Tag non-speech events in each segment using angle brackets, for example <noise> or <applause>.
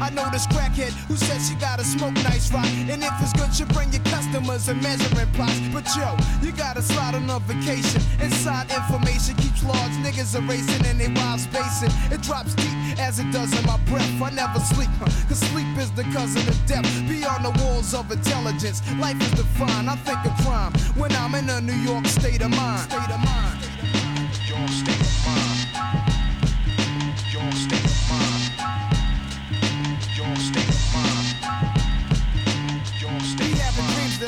I know this crackhead who said she gotta smoke nice rock. And if it's good, you bring your customers and measuring plots. But yo, you gotta slide on a vacation. Inside information keeps large niggas erasing and they wild spacing. It drops deep as it does in my breath. I never sleep, huh, cause sleep is the cousin of death. Beyond the walls of intelligence, life is defined. I think of crime when I'm in a New York state of mind. State of mind. State of mind.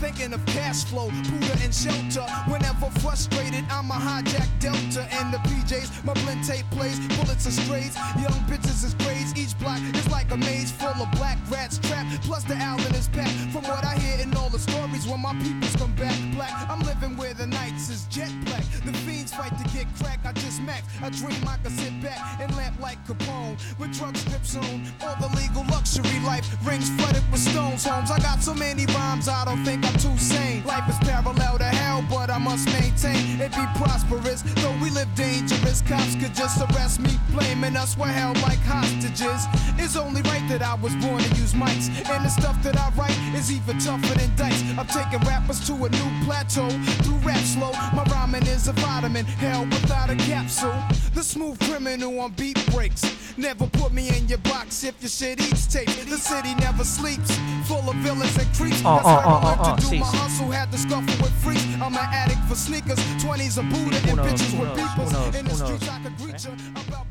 Thinking of cash flow, Buddha and shelter. Whenever frustrated, I'm a hijack Delta and the PJs. My blend tape plays, bullets are strays. Young bitches is braids. Each block is like a maze full of black rats trapped. Plus the Allen is packed. From what I hear in all the stories, when my peoples come back black, I'm living where the nights is jet black. The fiends fight to get crack. I just max. I dream I could sit back and lamp like Capone with drug strips on. All the legal luxury life rings flooded with stones. Homes. I got so many rhymes, I don't think I'm too sane. Life is parallel to hell, but I must maintain it be prosperous. Though we live dangerous, cops could just arrest me, blaming us. We're held like hostages. It's only right that I was born to use mics, and the stuff that I write is even tougher than dice. I'm taking rappers to a new plateau through rap slow. My rhyming is a vitamin, hell without a capsule. The smooth criminal on beat breaks. Never put me in your box if your shit eats tape. The city never sleeps, full of villains and creeps. Oh, That's oh, how I oh, oh, to do sí, my hustle. Had to scuffle with freaks. I'm an addict for sneakers. 20s a Buddha and bitches with beepers. In the streets I could greet. About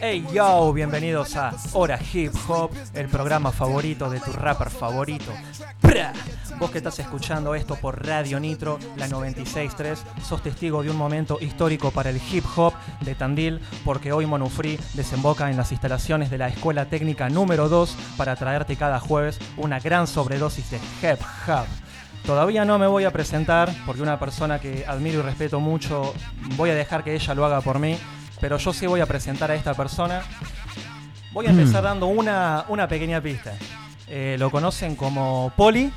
Hey yo, bienvenidos a. Hora Hip Hop, el programa favorito de tu rapper favorito. ¡Pra! Vos que estás escuchando esto por Radio Nitro, la 96.3, sos testigo de un momento histórico para el hip hop de Tandil, porque hoy Monufree desemboca en las instalaciones de la Escuela Técnica número 2 para traerte cada jueves una gran sobredosis de hip hop. Todavía no me voy a presentar porque una persona que admiro y respeto mucho, voy a dejar que ella lo haga por mí, pero yo sí voy a presentar a esta persona. Voy a empezar dando una, una pequeña pista. Eh, lo conocen como Poli.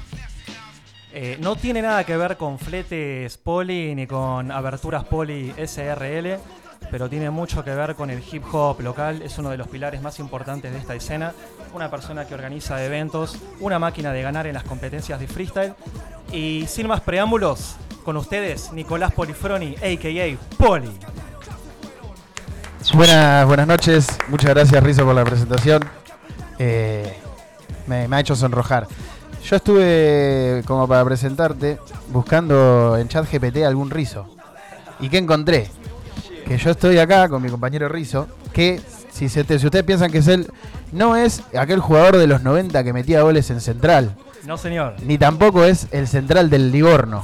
Eh, no tiene nada que ver con fletes Poli ni con aberturas Poli SRL, pero tiene mucho que ver con el hip hop local. Es uno de los pilares más importantes de esta escena. Una persona que organiza eventos, una máquina de ganar en las competencias de freestyle. Y sin más preámbulos, con ustedes, Nicolás Polifroni, a.k.a. Poli. Buenas, buenas noches, muchas gracias Rizo por la presentación. Eh, me, me ha hecho sonrojar. Yo estuve, como para presentarte, buscando en chat GPT algún Rizo. ¿Y qué encontré? Que yo estoy acá con mi compañero Rizo, que si, se te- si ustedes piensan que es él, no es aquel jugador de los 90 que metía goles en Central. No, señor. ni tampoco es el central del Livorno.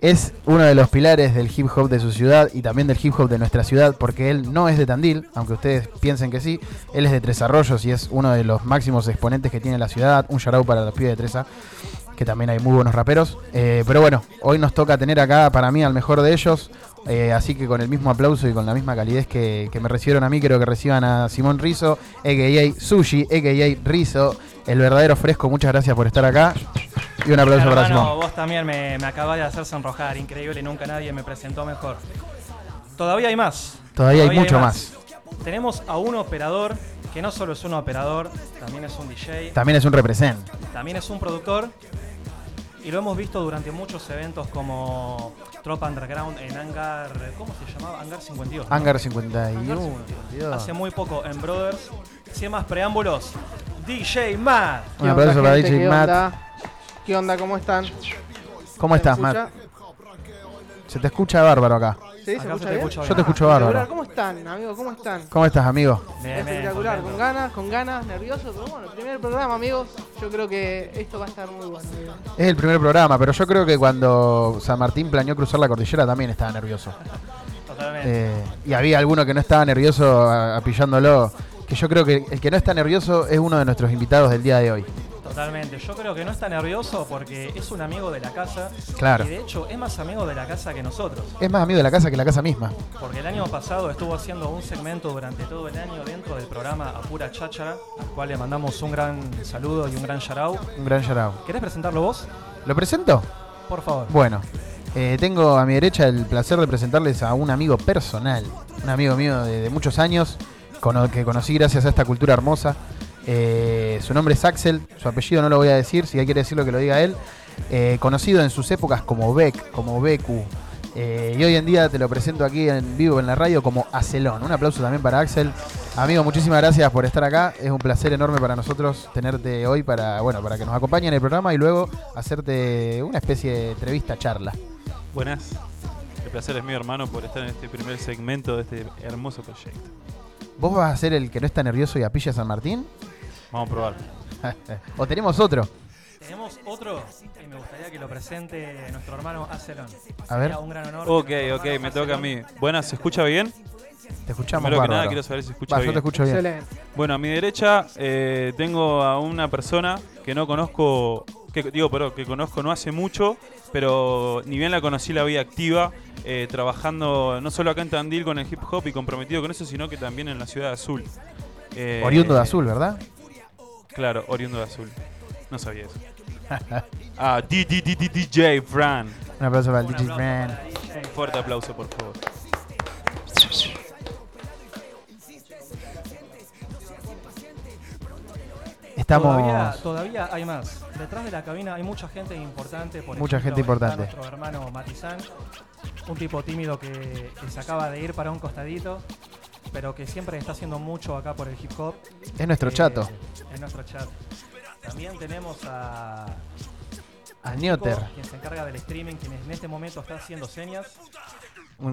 Es uno de los pilares del hip hop de su ciudad y también del hip hop de nuestra ciudad, porque él no es de Tandil, aunque ustedes piensen que sí. Él es de Tres Arroyos y es uno de los máximos exponentes que tiene la ciudad. Un shout para los pibes de Tresa, que también hay muy buenos raperos. Eh, pero bueno, hoy nos toca tener acá para mí al mejor de ellos. eh, así que con el mismo aplauso y con la misma calidez que, que me recibieron a mí, creo que reciban a Simón Rizo, a.k.a. Sushi, a.k.a. Rizo, el verdadero fresco. Muchas gracias por estar acá. Y un aplauso para Simón. vos también me, me acabás de hacer sonrojar, increíble, nunca nadie me presentó mejor. Todavía hay más. Todavía hay mucho más. Tenemos a un operador que no solo es un operador, también es un DJ, También es un represent. también es un productor. Y lo hemos visto durante muchos eventos como Tropa Underground en Hangar. ¿Cómo se llamaba? Hangar 52. ¿no? Hangar 51. Hangar 52. Hace muy poco en Brothers. Sin más preámbulos, DJ Matt. Un aplauso para? DJ ¿Qué Matt. onda? ¿Qué onda? ¿Cómo están? ¿Cómo ¿Se estás? Matt? Se te escucha bárbaro acá. ¿Sí? ¿Se Acá se escucha te bien? escucha Yo te escucho Espectacular. bárbaro. ¿Cómo están, amigos? ¿Cómo están? ¿Cómo estás, amigo? Bien, bien, Espectacular, con contento. ganas, con ganas, nervioso, pero bueno, primer programa, amigos. Yo creo que esto va a estar muy bueno. Es el primer programa, pero yo creo que cuando San Martín planeó cruzar la cordillera también estaba nervioso. Totalmente. Eh, y había alguno que no estaba nervioso a- apillándolo. Que yo creo que el que no está nervioso es uno de nuestros invitados del día de hoy. Totalmente. Yo creo que no está nervioso porque es un amigo de la casa. Claro. Y de hecho es más amigo de la casa que nosotros. Es más amigo de la casa que la casa misma. Porque el año pasado estuvo haciendo un segmento durante todo el año dentro del programa Apura Cháchara, al cual le mandamos un gran saludo y un gran out. Un gran shout ¿Querés presentarlo vos? ¿Lo presento? Por favor. Bueno, eh, tengo a mi derecha el placer de presentarles a un amigo personal, un amigo mío de, de muchos años, cono- que conocí gracias a esta cultura hermosa. Eh, su nombre es Axel, su apellido no lo voy a decir, si quiere decirlo que lo diga él. Eh, conocido en sus épocas como Beck, como Beku. eh, y hoy en día te lo presento aquí en vivo en la radio como Acelón. Un aplauso también para Axel. Amigo, muchísimas gracias por estar acá. Es un placer enorme para nosotros tenerte hoy para, bueno, para que nos acompañe en el programa y luego hacerte una especie de entrevista charla. Buenas. El placer es mío, hermano, por estar en este primer segmento de este hermoso proyecto. ¿Vos vas a ser el que no está nervioso y apilla a San Martín? Vamos a probar. <laughs> ¿O tenemos otro? Tenemos otro y me gustaría que lo presente nuestro hermano Acelon. A ver. Sería un gran honor. Ok, ok, me toca a Acelón- mí. Buenas, ¿se escucha bien? Te escuchamos Primero que nada, quiero saber si se escucha Va, yo bien. te escucho bien. Excelente. Bueno, a mi derecha eh, tengo a una persona que no conozco, que digo, pero que conozco no hace mucho, pero ni bien la conocí la vida activa, eh, trabajando no solo acá en Tandil con el hip hop y comprometido con eso, sino que también en la ciudad de Azul. Eh, Oriundo de azul, ¿verdad? Claro, oriundo de Azul. No sabía eso. <laughs> ah, D- D- D- D- DJ Fran. Un aplauso para el Un DJ Fran. DJ. Fuerte aplauso, por favor. Estamos. Todavía, todavía hay más. Detrás de la cabina hay mucha gente importante. Por Mucha ejemplo, gente importante. Nuestro hermano Matizán, un tipo tímido que, que se acaba de ir para un costadito, pero que siempre está haciendo mucho acá por el hip hop. Es nuestro Eh, chato. Es nuestro chat. También tenemos a. A Nioter. quien se encarga del streaming, quien en este momento está haciendo señas.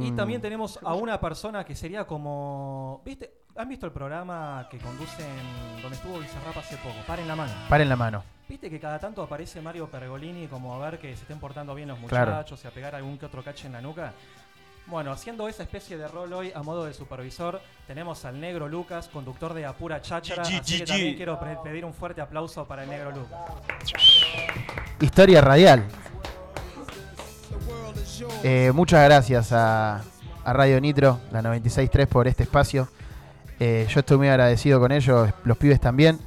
Y también tenemos a una persona que sería como. ¿Viste? ¿Han visto el programa que conducen donde estuvo Bizarrap hace poco? Paren la mano. Paren la mano. ¿Viste que cada tanto aparece Mario Pergolini como a ver que se estén portando bien los Claro. muchachos y a pegar algún que otro cache en la nuca? Bueno, haciendo esa especie de rol hoy a modo de supervisor, tenemos al negro Lucas, conductor de Apura Cháchara. G, Así que G, también G. quiero pedir un fuerte aplauso para el negro Lucas. Historia radial. Eh, muchas gracias a, a Radio Nitro, la 96.3, por este espacio. Eh, yo estoy muy agradecido con ellos, los pibes también.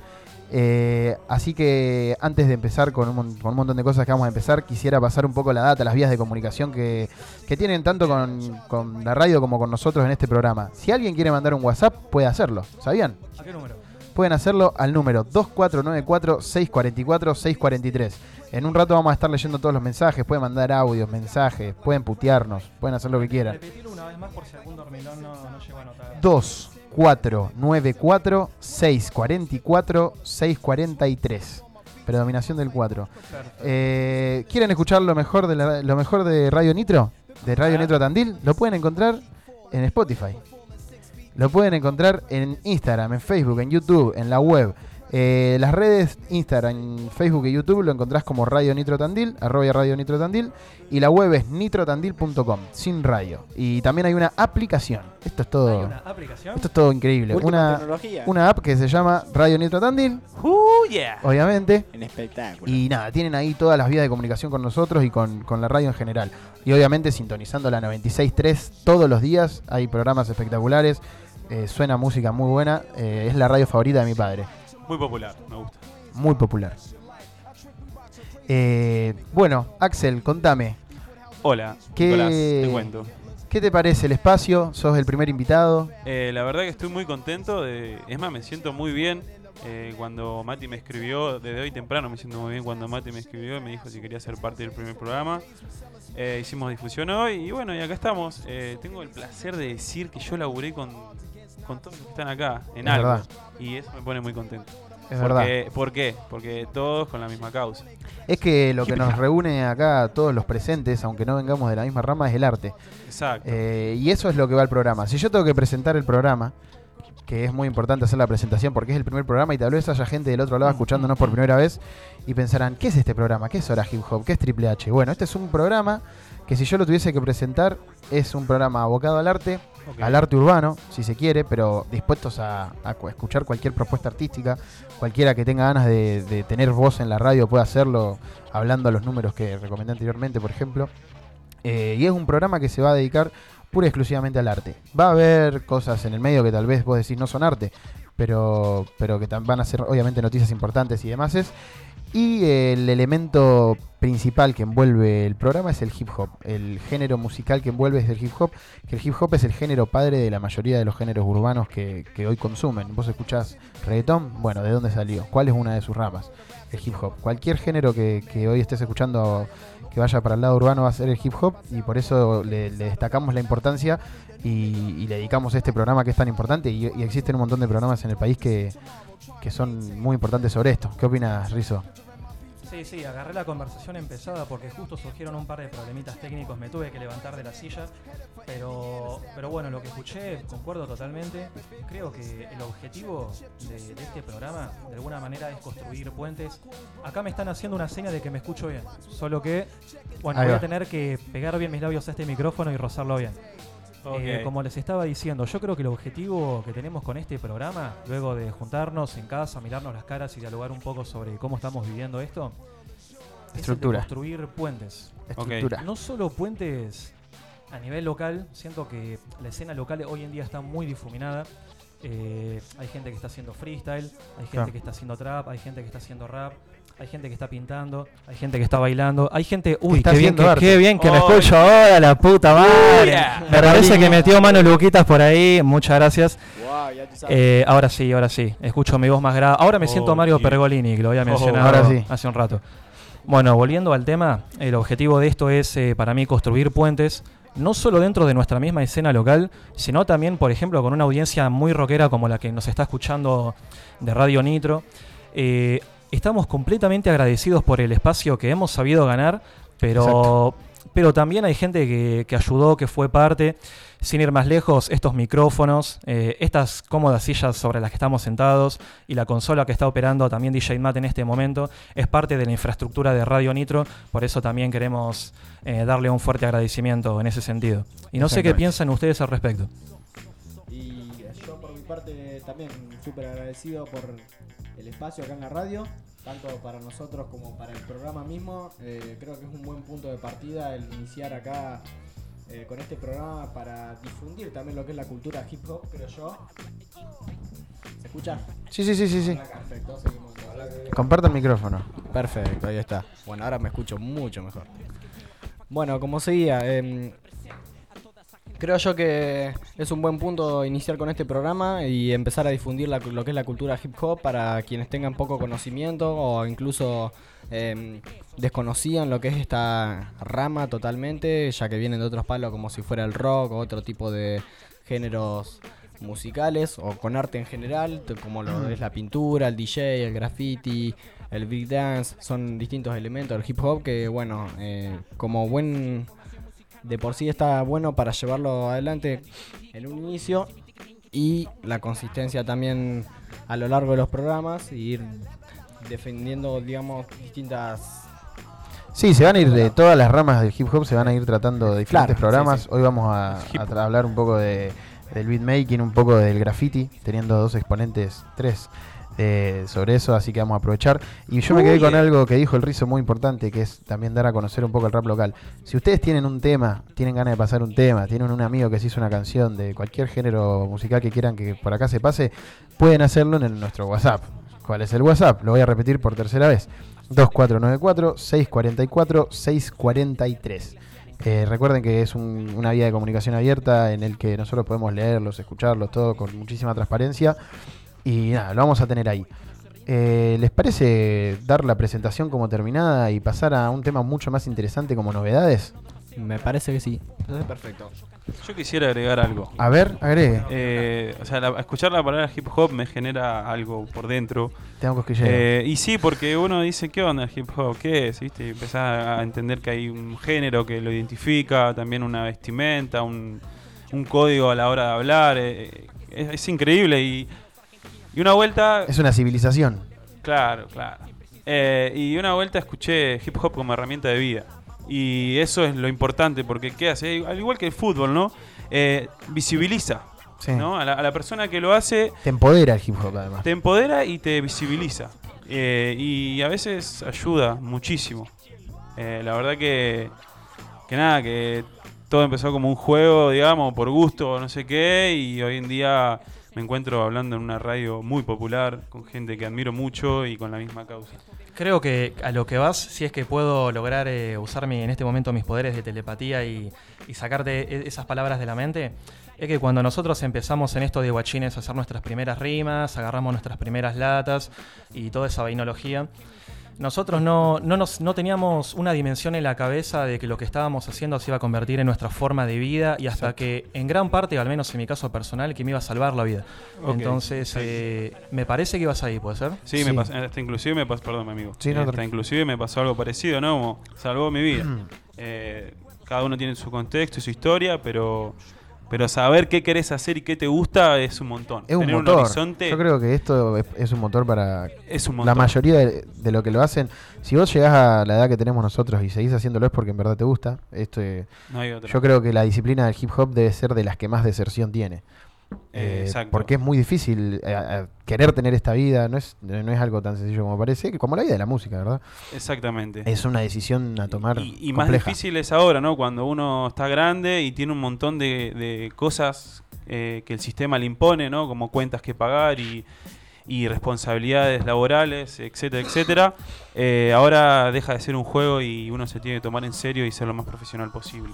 Eh, así que antes de empezar con un, con un montón de cosas que vamos a empezar, quisiera pasar un poco la data, las vías de comunicación que, que tienen tanto con, con la radio como con nosotros en este programa. Si alguien quiere mandar un WhatsApp, puede hacerlo. ¿Sabían? ¿A qué número? pueden hacerlo al número 2494-644-643. En un rato vamos a estar leyendo todos los mensajes, pueden mandar audios, mensajes, pueden putearnos, pueden hacer lo que quieran. Repetilo una vez más por si algún dormilón no, no llegó a notar. 2494-644-643. Predominación del 4. Perfecto. Eh, ¿Quieren escuchar lo mejor, de la- lo mejor de Radio Nitro? De Radio. Nitro Tandil. Lo pueden encontrar en Spotify. Lo pueden encontrar en Instagram, en Facebook, en YouTube, en la web. Eh, las redes, Instagram, Facebook y YouTube lo encontrás como Radio Nitro Tandil, arroba Radio Nitro Tandil, y la web es nitrotandil.com, sin rayo. Y también hay una aplicación. Esto es ¿Hay todo, una aplicación? esto es todo increíble. Última Una, tecnología. una app que se llama Radio Nitro Tandil, Uh, yeah. obviamente. En espectáculo. Y nada, tienen ahí todas las vías de comunicación con nosotros y con, con la radio en general. Y obviamente sintonizando la 96.3 todos los días. Hay programas espectaculares. eh, suena música muy buena. eh, es la radio favorita de mi padre. Muy popular, me gusta. Muy popular. Eh, bueno, Axel, contame. Hola, ¿Qué- Nicolás, te cuento. ¿Qué te parece el espacio? ¿Sos el primer invitado? Eh, la verdad que estoy muy contento. De, es más, me siento muy bien. Eh, cuando Mati me escribió, desde hoy temprano me siento muy bien cuando Mati me escribió y me dijo si quería ser parte del primer programa. Eh, hicimos difusión hoy y bueno, y acá estamos. Eh, tengo el placer de decir que yo laburé con, con todos los que están acá en Es algo. verdad. Y eso me pone muy contento. Es verdad. Porque, ¿Por qué? Porque todos con la misma causa. Es que lo que nos reúne acá a todos los presentes, aunque no vengamos de la misma rama, es el arte. Exacto. Eh, y eso es lo que va al programa. Si yo tengo que presentar el programa, que es muy importante hacer la presentación porque es el primer programa y tal vez haya gente del otro lado escuchándonos por primera vez y pensarán, ¿qué es este programa? ¿Qué es Hora Hip Hop? ¿Qué es Triple H? Bueno, este es un programa que si yo lo tuviese que presentar es un programa abocado al arte, al arte urbano, si se quiere, pero dispuestos a, a cu- escuchar cualquier propuesta artística, cualquiera que tenga ganas de, de tener voz en la radio puede hacerlo hablando a los números que recomendé anteriormente, por ejemplo. Eh, y es un programa que se va a dedicar pura y exclusivamente al arte. Va a haber cosas en el medio que tal vez vos decís no son arte, pero, pero que van a ser obviamente noticias importantes y demás. es. Y el elemento principal que envuelve el programa es el hip hop. El género musical que envuelve es el hip hop, que el hip hop es el género padre de la mayoría de los géneros urbanos que, que hoy consumen. Vos escuchás reggaetón, bueno, ¿de dónde salió? ¿Cuál es una de sus ramas? El hip hop. Cualquier género que, que hoy estés escuchando que vaya para el lado urbano va a ser el hip hop y por eso le, le destacamos la importancia y, y le dedicamos este programa que es tan importante y, y existen un montón de programas en el país que, que son muy importantes sobre esto. ¿Qué opinas, Rizo? Sí, sí, agarré la conversación empezada porque justo surgieron un par de problemitas técnicos, me tuve que levantar de la silla, pero, pero bueno, lo que escuché, concuerdo totalmente, creo que el objetivo de, de este programa de alguna manera es construir puentes. Acá me están haciendo una seña de que me escucho bien, solo que, bueno, voy a tener que pegar bien mis labios a este micrófono y rozarlo bien. Eh, como les estaba diciendo, yo creo que el objetivo que tenemos con este programa, luego de juntarnos en casa, mirarnos las caras y dialogar un poco sobre cómo estamos viviendo esto, es el de Estructura. construir puentes. Estructura. No solo puentes a nivel local, siento que la escena local hoy en día está muy difuminada. Eh, hay gente que está haciendo freestyle, hay gente Claro. que está haciendo trap, hay gente que está haciendo rap, hay gente que está pintando, hay gente que está bailando, hay gente, uy, está qué bien, que, qué bien que me Oh, escucho ahora, la puta madre. yeah. Me parece que metió mano Luquitas por ahí, muchas gracias. Wow, ya. Eh, ahora sí, ahora sí, escucho mi voz más grave. Ahora me siento Oh, Mario yeah. Pergolini, que lo había Oh, mencionado ahora sí. hace un rato. Bueno, volviendo al tema, el objetivo de esto es eh, para mí construir puentes, no solo dentro de nuestra misma escena local, sino también, por ejemplo, con una audiencia muy rockera como la que nos está escuchando de Radio Nitro. Eh, estamos completamente agradecidos por el espacio que hemos sabido ganar, pero, pero también hay gente que, que ayudó, que fue parte. Sin ir más lejos, estos micrófonos, eh, estas cómodas sillas sobre las que estamos sentados y la consola que está operando también DJ Matt en este momento es parte de la infraestructura de Radio Nitro, por eso también queremos eh, darle un fuerte agradecimiento en ese sentido. Y no sé qué piensan ustedes al respecto. Y yo por mi parte también súper agradecido por el espacio acá en la radio, tanto para nosotros como para el programa mismo. Eh, creo que es un buen punto de partida el iniciar acá eh, con este programa para difundir también lo que es la cultura hip hop, creo yo. ¿Se escucha? Sí, sí, sí, sí, sí. Perfecto, seguimos. Comparta el micrófono. Perfecto, ahí está. Bueno, ahora me escucho mucho mejor. Bueno, como seguía, em, creo yo que es un buen punto iniciar con este programa y empezar a difundir la- lo que es la cultura hip hop para quienes tengan poco conocimiento o incluso em, desconocían lo que es esta rama totalmente, ya que vienen de otros palos como si fuera el rock o otro tipo de géneros musicales o con arte en general, como lo es la pintura, el DJ, el graffiti, el breakdance, son distintos elementos del hip hop que, bueno, eh, como buen de por sí está bueno para llevarlo adelante en un inicio y la consistencia también a lo largo de los programas y ir defendiendo, digamos, distintas... Sí, se van a ir de todas las ramas del hip hop, se van a ir tratando de diferentes Claro, programas. sí, sí. Hoy vamos a, a hablar un poco de, del beatmaking, un poco del graffiti, teniendo dos exponentes, tres, eh, sobre eso, así que vamos a aprovechar. Y yo me quedé con algo que dijo el Rizo muy importante, que es también dar a conocer un poco el rap local. Si ustedes tienen un tema, tienen ganas de pasar un tema, tienen un amigo que se hizo una canción de cualquier género musical que quieran que por acá se pase, pueden hacerlo en el- nuestro WhatsApp. ¿Cuál es el WhatsApp? Lo voy a repetir por tercera vez. 2494-644-643. Eh, recuerden que es un- una vía de comunicación abierta en el que nosotros podemos leerlos, escucharlos, todo con muchísima transparencia. Y nada, lo vamos a tener ahí. Eh, ¿Les parece dar la presentación como terminada y pasar a un tema mucho más interesante como novedades? Me parece que sí. Entonces, perfecto. Yo quisiera agregar algo. A ver, agregue. Eh, o sea, la- escuchar la palabra hip hop me genera algo por dentro. Tengo cosquilleos. Eh, y sí, porque uno dice, ¿qué onda el hip hop? ¿Qué es? ¿Viste? Y empezás a entender que hay un género que lo identifica, también una vestimenta, un, un código a la hora de hablar. eh, es, es increíble. Y, y una vuelta. Es una civilización. Claro, claro. Eh, y una vuelta escuché hip hop como herramienta de vida. Y eso es lo importante, porque ¿qué hace? Al igual que el fútbol, ¿no? Eh, visibiliza, Sí. ¿no? A la, a la persona que lo hace, Te empodera el hip hop además. te empodera y te visibiliza. Eh, y a veces ayuda muchísimo. Eh, la verdad que, que nada, que todo empezó como un juego, digamos, por gusto no sé qué, y hoy en día me encuentro hablando en una radio muy popular, con gente que admiro mucho y con la misma causa. Creo que a lo que vas, si es que puedo lograr eh, usar mi- en este momento mis poderes de telepatía y, y sacarte e- esas palabras de la mente, es que cuando nosotros empezamos en esto de guachines a hacer nuestras primeras rimas, agarramos nuestras primeras latas y toda esa vainología, nosotros no, no, nos, no teníamos una dimensión en la cabeza de que lo que estábamos haciendo se iba a convertir en nuestra forma de vida y hasta que en gran parte, al menos en mi caso personal, que me iba a salvar la vida. Entonces, eh, me parece que ibas ahí, ¿puede ser? Sí, Sí. me pasó, hasta inclusive me pasó, perdón, mi amigo. Sí, no, hasta inclusive me pasó algo parecido, ¿no? Como salvó mi vida. Eh, cada uno tiene su contexto y su historia, pero, pero saber qué querés hacer y qué te gusta es un montón. Es un Tener motor. horizonte Yo creo que esto es, es un motor para es un la mayoría de, de lo que lo hacen. Si vos llegás a la edad que tenemos nosotros y seguís haciéndolo es porque en verdad te gusta. Esto, No hay otra. yo creo que la disciplina del hip hop debe ser de las que más deserción tiene. Eh, Eh, exacto. porque es muy difícil eh, querer tener esta vida, no es, no es algo tan sencillo como parece, como la vida de la música, ¿verdad? Exactamente. Es una decisión a tomar y, y más difícil es ahora, ¿no? Cuando uno está grande y tiene un montón de, de cosas eh, que el sistema le impone, ¿no? Como cuentas que pagar y, y responsabilidades laborales, etcétera, etcétera. Ahora deja de ser un juego y uno se tiene que tomar en serio y ser lo más profesional posible.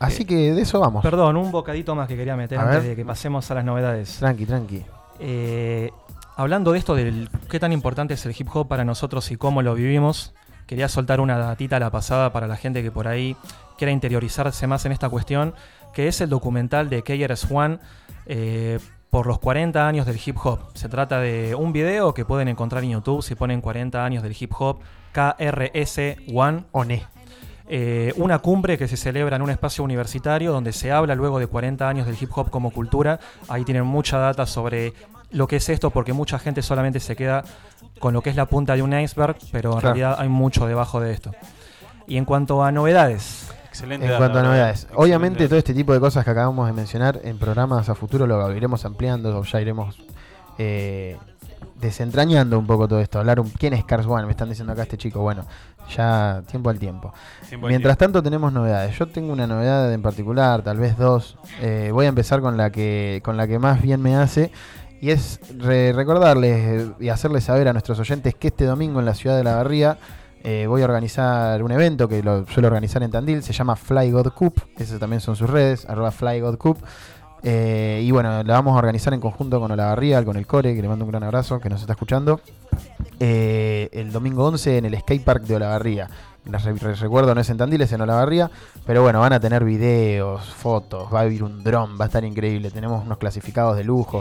Así que de eso vamos. Perdón, un bocadito más que quería meter A antes ver. de que pasemos a las novedades. Tranqui, tranqui. Eh, hablando de esto, del qué tan importante es el hip hop para nosotros y cómo lo vivimos, quería soltar una datita a la pasada para la gente que por ahí quiera interiorizarse más en esta cuestión, que es el documental de KRS One eh, por los 40 años del hip hop. Se trata de un video que pueden encontrar en YouTube si ponen 40 años del hip hop, KRS One. Eh, una cumbre que se celebra en un espacio universitario donde se habla luego de 40 años del hip hop como cultura. Ahí tienen mucha data sobre lo que es esto porque mucha gente solamente se queda con lo que es la punta de un iceberg, pero en Claro. realidad hay mucho debajo de esto. Y en cuanto a novedades, Excelente. En data, cuanto a novedades, Excelente obviamente todo este tipo de cosas que acabamos de mencionar en programas a futuro lo iremos ampliando o ya iremos eh, desentrañando un poco todo esto. Hablar un, quién es Cars One, me están diciendo acá este chico. Bueno, ya tiempo al tiempo. Tiempo al Mientras tiempo. tanto tenemos novedades. Yo tengo una novedad en particular, tal vez dos. Eh, voy a empezar con la que con la que más bien me hace y es re- recordarles eh, y hacerles saber a nuestros oyentes que este domingo en la ciudad de La Barría eh, voy a organizar un evento que lo suelo organizar en Tandil, se llama Fly God Cup, esas también son sus redes, arroba Fly God Cup. Eh, y bueno, la vamos a organizar en conjunto con Olavarría, con el Core, que le mando un gran abrazo, que nos está escuchando. Eh, el domingo 11 en el skatepark de Olavarría. Les re- re- recuerdo, no es en Tandil, es en Olavarría. Pero bueno, van a tener videos, fotos, va a haber un dron, va a estar increíble. Tenemos unos clasificados de lujo.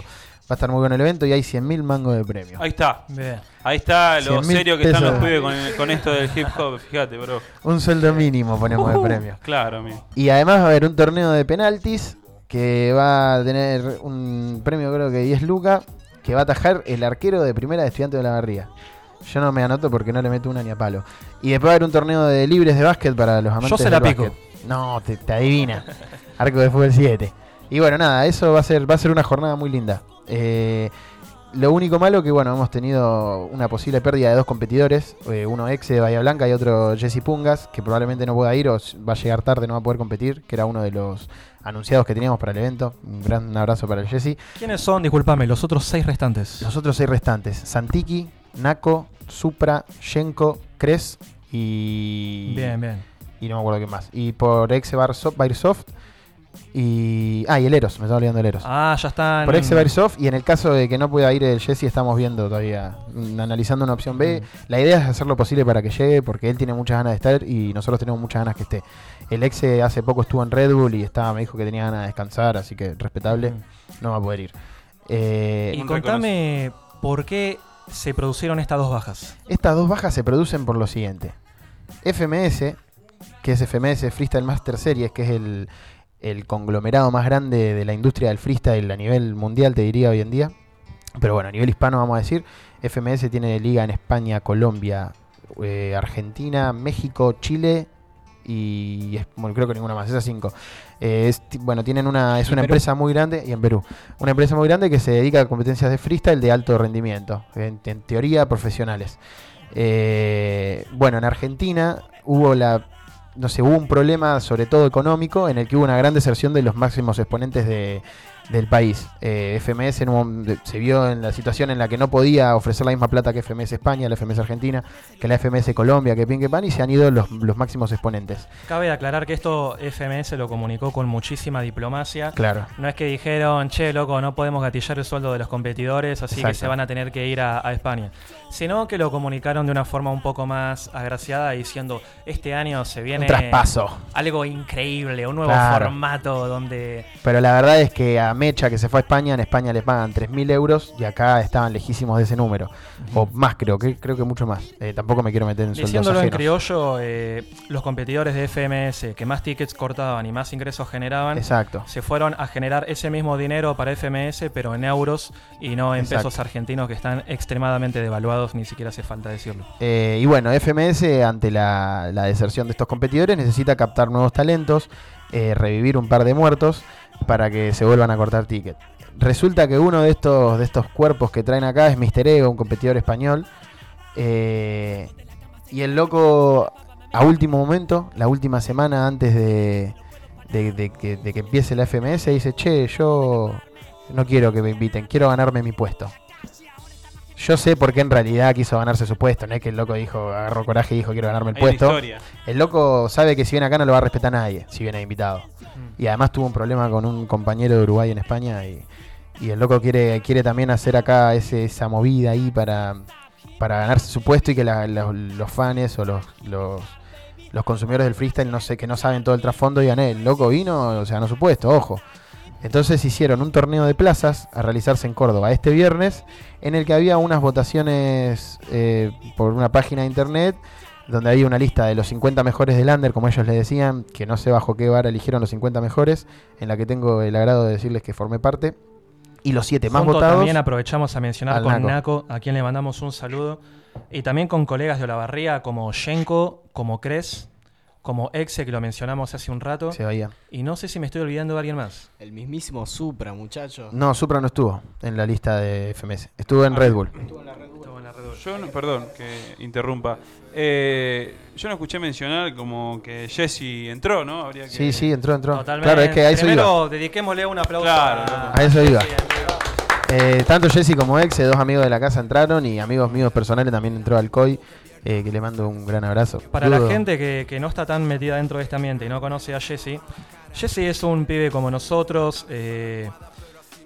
Va a estar muy bueno el evento y hay 100.000 mangos de premio. Ahí está. bien. Ahí está lo 100.000 serio que están los pibes con, con esto del hip hop. Fíjate, bro. Un sueldo mínimo ponemos de premio. Claro, amigo. Y además va a haber un torneo de penaltis que va a tener un premio creo que 10 lucas que va a atajar el arquero de primera de estudiante de la Barría. Yo no me anoto porque no le meto una ni a palo. Y después va a haber un torneo de libres de básquet para los amantes Yo se del la pico. básquet. No, te, te adivina. <laughs> Arco de fútbol 7. Y bueno, nada, eso va a ser, va a ser una jornada muy linda. Eh, lo único malo que, bueno, hemos tenido una posible pérdida de dos competidores. eh, uno ex de Bahía Blanca y otro Jesse Pungas, que probablemente no pueda ir o va a llegar tarde, no va a poder competir, que era uno de los anunciados que teníamos para el evento. Un gran abrazo para el Jesse. ¿Quiénes son, discúlpame, los otros seis restantes? Los otros seis restantes: Santiki, Nako, Supra, Shenko, Cres y. Bien, bien. Y no me acuerdo qué más. Y por ex Barso- Bairsoft y. Ah, y el Eros, me estaba olvidando el Eros. Ah, ya están. Por ex Bairsoft y en el caso de que no pueda ir el Jesse, estamos viendo todavía, mm, analizando una opción B. La idea es hacer lo posible para que llegue, porque él tiene muchas ganas de estar y nosotros tenemos muchas ganas que esté. El ex eh, hace poco estuvo en Red Bull y estaba, me dijo que tenía ganas de descansar, así que respetable, no va a poder ir. Eh, Y contame por qué se produjeron estas dos bajas. Estas dos bajas se producen por lo siguiente. FMS, que es FMS Freestyle Master Series, que es el, el conglomerado más grande de la industria del freestyle a nivel mundial, te diría hoy en día. Pero bueno, a nivel hispano vamos a decir, FMS tiene liga en España, Colombia, eh, Argentina, México, Chile y bueno, creo que ninguna más, esas cinco. Eh, es bueno, tienen una, es ¿Y una Perú? empresa muy grande y en Perú. Una empresa muy grande que se dedica a competencias de freestyle de alto rendimiento, en, en teoría profesionales. Eh, bueno, en Argentina hubo la no sé, hubo un problema sobre todo económico en el que hubo una gran deserción de los máximos exponentes de, del país. Eh, FMS en un mom- se vio en la situación en la que no podía ofrecer la misma plata que FMS España, la FMS Argentina, que la FMS Colombia, que Pin que Pan, y se han ido los, los máximos exponentes. Cabe aclarar que esto FMS lo comunicó con muchísima diplomacia. Claro. No es que dijeron, che, loco, no podemos gatillar el sueldo de los competidores, así que se van a tener que ir a, a España. Sino que lo comunicaron de una forma un poco más agraciada, diciendo, este año se viene Un traspaso. algo increíble, un nuevo Claro. formato donde... Pero la verdad es que a Mecha, que se fue a España, en España le pagan 3.000 euros y acá estaban lejísimos de ese número. O más, creo que creo que mucho más. Eh, tampoco me quiero meter en sueldos Diciéndolo en ajenos. criollo, eh, los competidores de FMS que más tickets cortaban y más ingresos generaban, Exacto. se fueron a generar ese mismo dinero para FMS, pero en euros y no en Exacto. pesos argentinos que están extremadamente devaluados, ni siquiera hace falta decirlo. Eh, y bueno, FMS ante la, la deserción de estos competidores necesita captar nuevos talentos, eh, revivir un par de muertos para que se vuelvan a cortar ticket. Resulta que uno de estos, de estos cuerpos que traen acá es Mister Ego, un competidor español. eh, y el loco, a último momento, la última semana antes de, de- de que, de que empiece la FMS, dice, che, yo no quiero que me inviten, quiero ganarme mi puesto. Yo sé por qué en realidad quiso ganarse su puesto, no es que el loco dijo, agarró coraje y dijo quiero ganarme el Hay puesto. El loco sabe que si viene acá no lo va a respetar nadie, si viene invitado. Y además tuvo un problema con un compañero de Uruguay en España y, el loco quiere, quiere también hacer acá ese, esa movida ahí para, para ganarse su puesto y que los fans o los, los, consumidores del freestyle no sé, que no saben todo el trasfondo digan, eh, el loco vino, o sea, ganó su puesto, ojo. Entonces hicieron un torneo de plazas a realizarse en Córdoba este viernes, en el que había unas votaciones eh, por una página de internet, donde había una lista de los 50 mejores del under, como ellos le decían, que no sé bajo qué vara eligieron los 50 mejores, en la que tengo el agrado de decirles que formé parte, y los 7 más votados. también aprovechamos a mencionar con Naco. Naco. a quien le mandamos un saludo, y también con colegas de Olavarría como Shenko, como Cres, como Exe, que lo mencionamos hace un rato, Se oía. y no sé si me estoy olvidando de alguien más. El mismísimo Supra, muchacho. No, Supra no estuvo en la lista de FMS, estuvo en Red Bull. Yo, no- perdón que interrumpa. Eh, yo no escuché mencionar como que Jesse entró, ¿no? Habría que... Sí, sí, entró, entró. Totalmente. Claro, es que a eso iba. Primero, dediquémosle un aplauso Claro, a... A eso iba. Eh, tanto Jesse como Exe, dos amigos de la casa entraron y amigos míos personales también entró Alcoy, eh, que le mando un gran abrazo. Para la gente que, que no está tan metida dentro de este ambiente y no conoce a Jesse, Jesse es un pibe como nosotros, eh,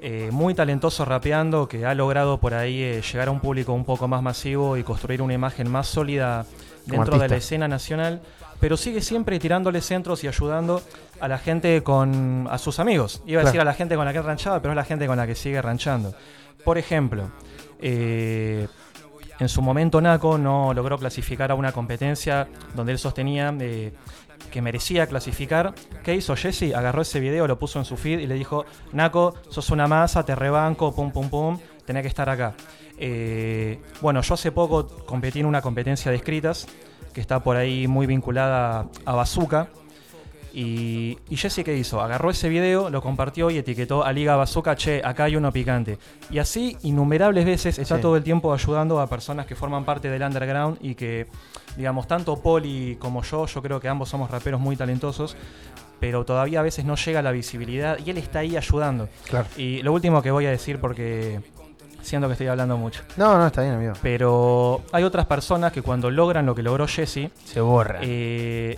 eh, muy talentoso rapeando, que ha logrado por ahí eh, llegar a un público un poco más masivo y construir una imagen más sólida dentro de la escena nacional, pero sigue siempre tirándole centros y ayudando a la gente con. a sus amigos. Iba a decir a la gente con la que ranchaba, pero es la gente con la que sigue ranchando. Por ejemplo, eh, en su momento Naco no logró clasificar a una competencia donde él sostenía eh, que merecía clasificar. ¿Qué hizo Jesse? Agarró ese video, lo puso en su feed y le dijo, Naco, sos una masa, te rebanco, pum, pum, pum. tenés que estar acá. Eh, bueno, yo hace poco competí en una competencia de escritas que está por ahí muy vinculada a Bazooka. Y, y Jesse, ¿qué hizo? Agarró ese video, lo compartió y etiquetó a Liga Bazooka, che, acá hay uno picante. Y así, innumerables veces, está Sí. todo el tiempo ayudando a personas que forman parte del underground y que, digamos, tanto Poli como yo, yo creo que ambos somos raperos muy talentosos, pero todavía a veces no llega la visibilidad y él está ahí ayudando. Claro. Y lo último que voy a decir, porque siento que estoy hablando mucho, No, no, está bien, amigo. pero hay otras personas que cuando logran lo que logró Jesse, Se borra. eh,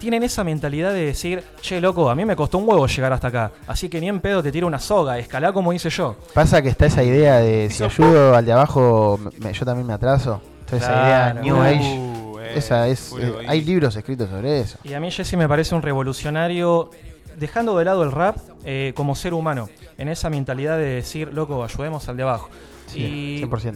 tienen esa mentalidad de decir, che, loco, a mí me costó un huevo llegar hasta acá, así que ni en pedo te tiro una soga, escalá como hice yo. Pasa que está esa idea de si ayudo al de abajo, me- yo también me atraso. Toda esa idea. New Uh, Age. eh, Esa es. eh, hay libros escritos sobre eso. Y a mí Jesse me parece un revolucionario, dejando de lado el rap eh, como ser humano, en esa mentalidad de decir, loco, ayudemos al de abajo. Sí, y, 100%.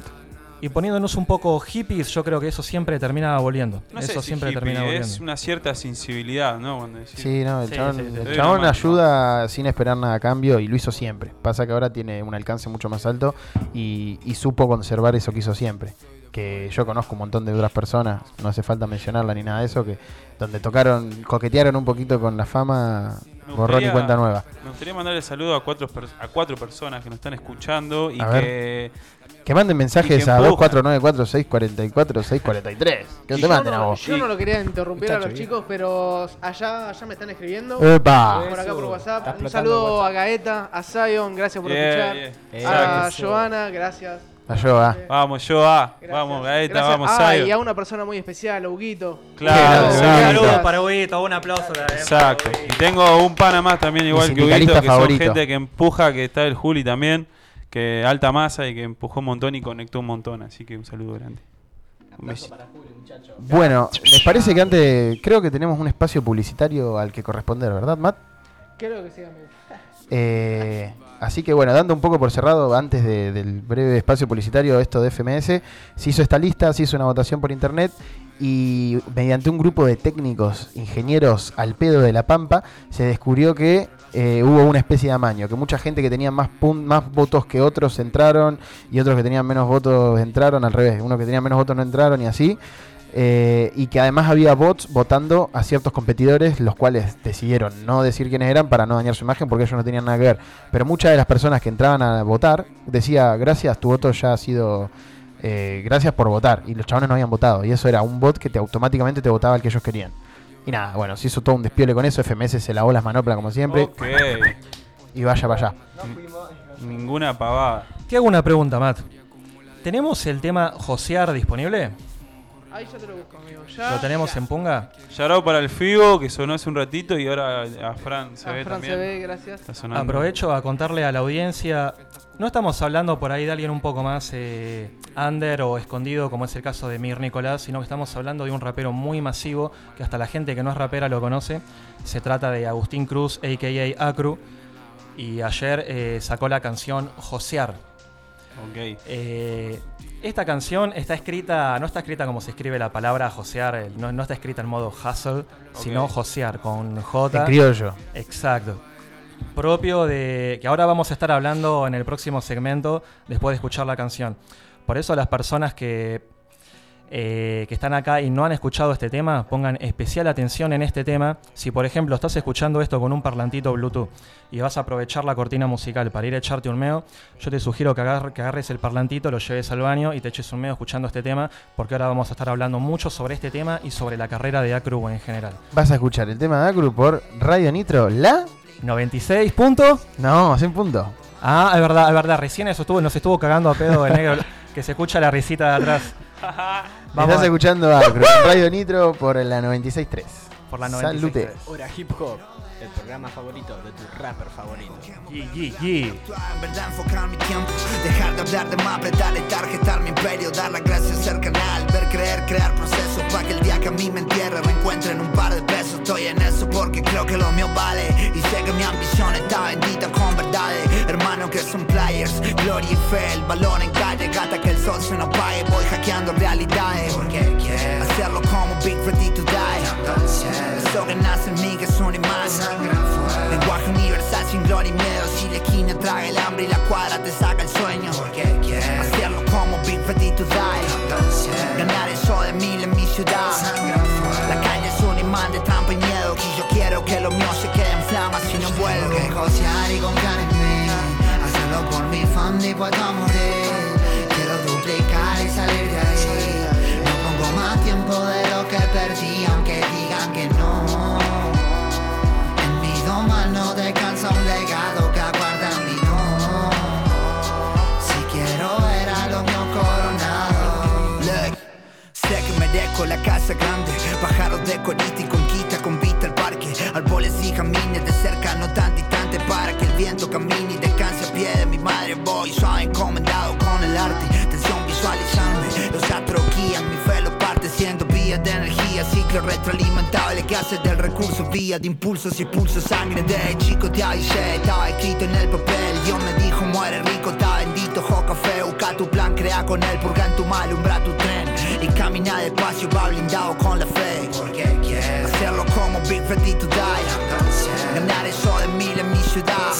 Y poniéndonos un poco hippies, yo creo que eso siempre termina volviendo. No sé eso si siempre hippie, termina volviendo. es una cierta sensibilidad, ¿no? Cuando decís- Sí, no, el Sí, chabón, sí, sí. el chabón ayuda sin esperar nada a cambio y lo hizo siempre. Pasa que ahora tiene un alcance mucho más alto y, y supo conservar eso que hizo siempre. Que yo conozco un montón de otras personas, no hace falta mencionarla ni nada de eso, que donde tocaron, coquetearon un poquito con la fama, Me borrón y gustaría- cuenta nueva. Me gustaría mandarle saludo a cuatro, a cuatro personas que nos están escuchando y A ver. Que manden mensajes a empuja. 2494 644 643. Que Y te manden a vos. yo no lo quería interrumpir a los chicos, pero allá, allá me están escribiendo. ¡Epa! por acá por Eso. WhatsApp. Está Un saludo a Gaeta, a Zion, gracias por Yeah, escuchar. yeah. A. Joana, gracias. Ayó, ah. vamos, yo a, Gracias. vamos, Gaeta, Gracias. vamos, Ah, Zion. y a una persona muy especial, a Huguito. Claro, exacto. Saludos para Huguito, un aplauso. también Exacto. Y tengo un pana más también, igual que Huguito, que favorito. son gente que empuja, que está el Juli también, que alta masa y que empujó un montón y conectó un montón. Así que un saludo grande. Un. Bueno, ¿les parece que antes creo que tenemos un espacio publicitario al que corresponder, ¿verdad, Matt? Creo que sí, amigo. Eh, así que bueno, dando un poco por cerrado antes de- del breve espacio publicitario esto de FMS, se hizo esta lista, se hizo una votación por internet y mediante un grupo de técnicos, ingenieros al pedo de la Pampa, se descubrió que eh, hubo una especie de amaño, que mucha gente que tenía más, pun- más votos que otros entraron y otros que tenían menos votos entraron, al revés, unos que tenían menos votos no entraron y así. Eh, y que además había bots votando a ciertos competidores, los cuales decidieron no decir quiénes eran para no dañar su imagen porque ellos no tenían nada que ver. Pero muchas de las personas que entraban a votar decía, gracias, tu voto ya ha sido... eh, gracias por votar. Y los chabones no habían votado. Y eso era un bot que te automáticamente te votaba el que ellos querían. Y nada, bueno, se hizo todo un despiole con eso. FMS se lavó las manoplas como siempre. Ok. Y vaya para allá. Ninguna pavada. Te hago una pregunta, Matt. ¿Tenemos el tema Josear disponible? Ahí ya te lo busco, amigo. Ya, ¿Lo tenemos ya. en punga? Yarao para el Figo, que sonó hace un ratito, y ahora a Fran se A ve Ah, Fran también. se ve, gracias. Está sonando. Aprovecho a contarle a la audiencia, no estamos hablando por ahí de alguien un poco más eh, under o escondido, como es el caso de Mir Nicolás, sino que estamos hablando de un rapero muy masivo, que hasta la gente que no es rapera lo conoce. Se trata de Agustín Cruz, a.k.a. Acru, y ayer eh, sacó la canción Josear. Ok. Eh, esta canción está escrita, no está escrita como se escribe la palabra josear, no, no está escrita en modo hustle, sino josear con J. En criollo. Exacto. Propio de. que ahora vamos a estar hablando en el próximo segmento después de escuchar la canción. Por eso las personas que, eh, que están acá y no han escuchado este tema, pongan especial atención en este tema. Si por ejemplo estás escuchando esto con un parlantito Bluetooth y vas a aprovechar la cortina musical para ir a echarte un meo, yo te sugiero que, agar- que agarres el parlantito, lo lleves al baño y te eches un meo escuchando este tema, porque ahora vamos a estar hablando mucho sobre este tema y sobre la carrera de Acru en general. Vas a escuchar el tema de Acru por Radio Nitro. ¿La? 96 puntos. No, 100 puntos. Ah, es verdad, es verdad. Recién eso estuvo, nos estuvo cagando a pedo el negro, <laughs> que se escucha la risita de atrás. Vamos Estás a- escuchando en Radio Nitro por la 96.3. por la Salute. 96. Hora Hip Hop, el programa favorito de tu rapper favorito. Yi, yi, yi. En verdad enfocar mi tiempo. Dejar de hablar de más, apretarle tarjetar mi imperio. Dar las gracias ser canal, ver, creer, crear proceso Pa' que el día que a mí me entierre reencuentren un par de pesos Estoy en eso porque creo que lo mío vale. Y sé que mi ambición está bendita con verdades. Hermano que son players, gloria y fe El valor en calle, gata que el sol se nos apague. Voy hackeando realidades. Porque quiero hacerlo como Big Ready to Die Eso que nace en mí que es una imagen Lenguaje universal sin gloria y miedo. Si la esquina traga el hambre y la cuadra te saca el sueño. Porque quiero hacerlo como Big Ready to Die. Ganar eso de mil en mi ciudad. La calle es un imán de trampa y miedo. Y yo quiero que lo mío se quede en flamas si no vuelvo. que josear y confiar en mí. Hacerlo por mi familia y puedo morir. Quiero duplicar y salir de ahí. No pongo más tiempo de lo que perdí, aunque digan que no. La casa grande, pájaros de colita y conquista con vista al parque. Árboles y jamines de cerca, no tan distante para que el viento camine y descanse a pie de mi madre. Voy suave encomendado con el arte, tensión visualizarme. Los astros guían, mi fe lo parte siendo vías de energía, ciclo retroalimentable que hace del recurso vía de impulsos y pulso sangre de chico te avisé, estaba escrito en el papel. Dios me dijo muere rico, está bendito, jo café, busca tu plan, crea con él, purga en tu mal, umbra tu tren camina despacio, va blindado con la fe. Porque quiero hacerlo como Big Ready to Die. Ganar eso de mil en mi ciudad.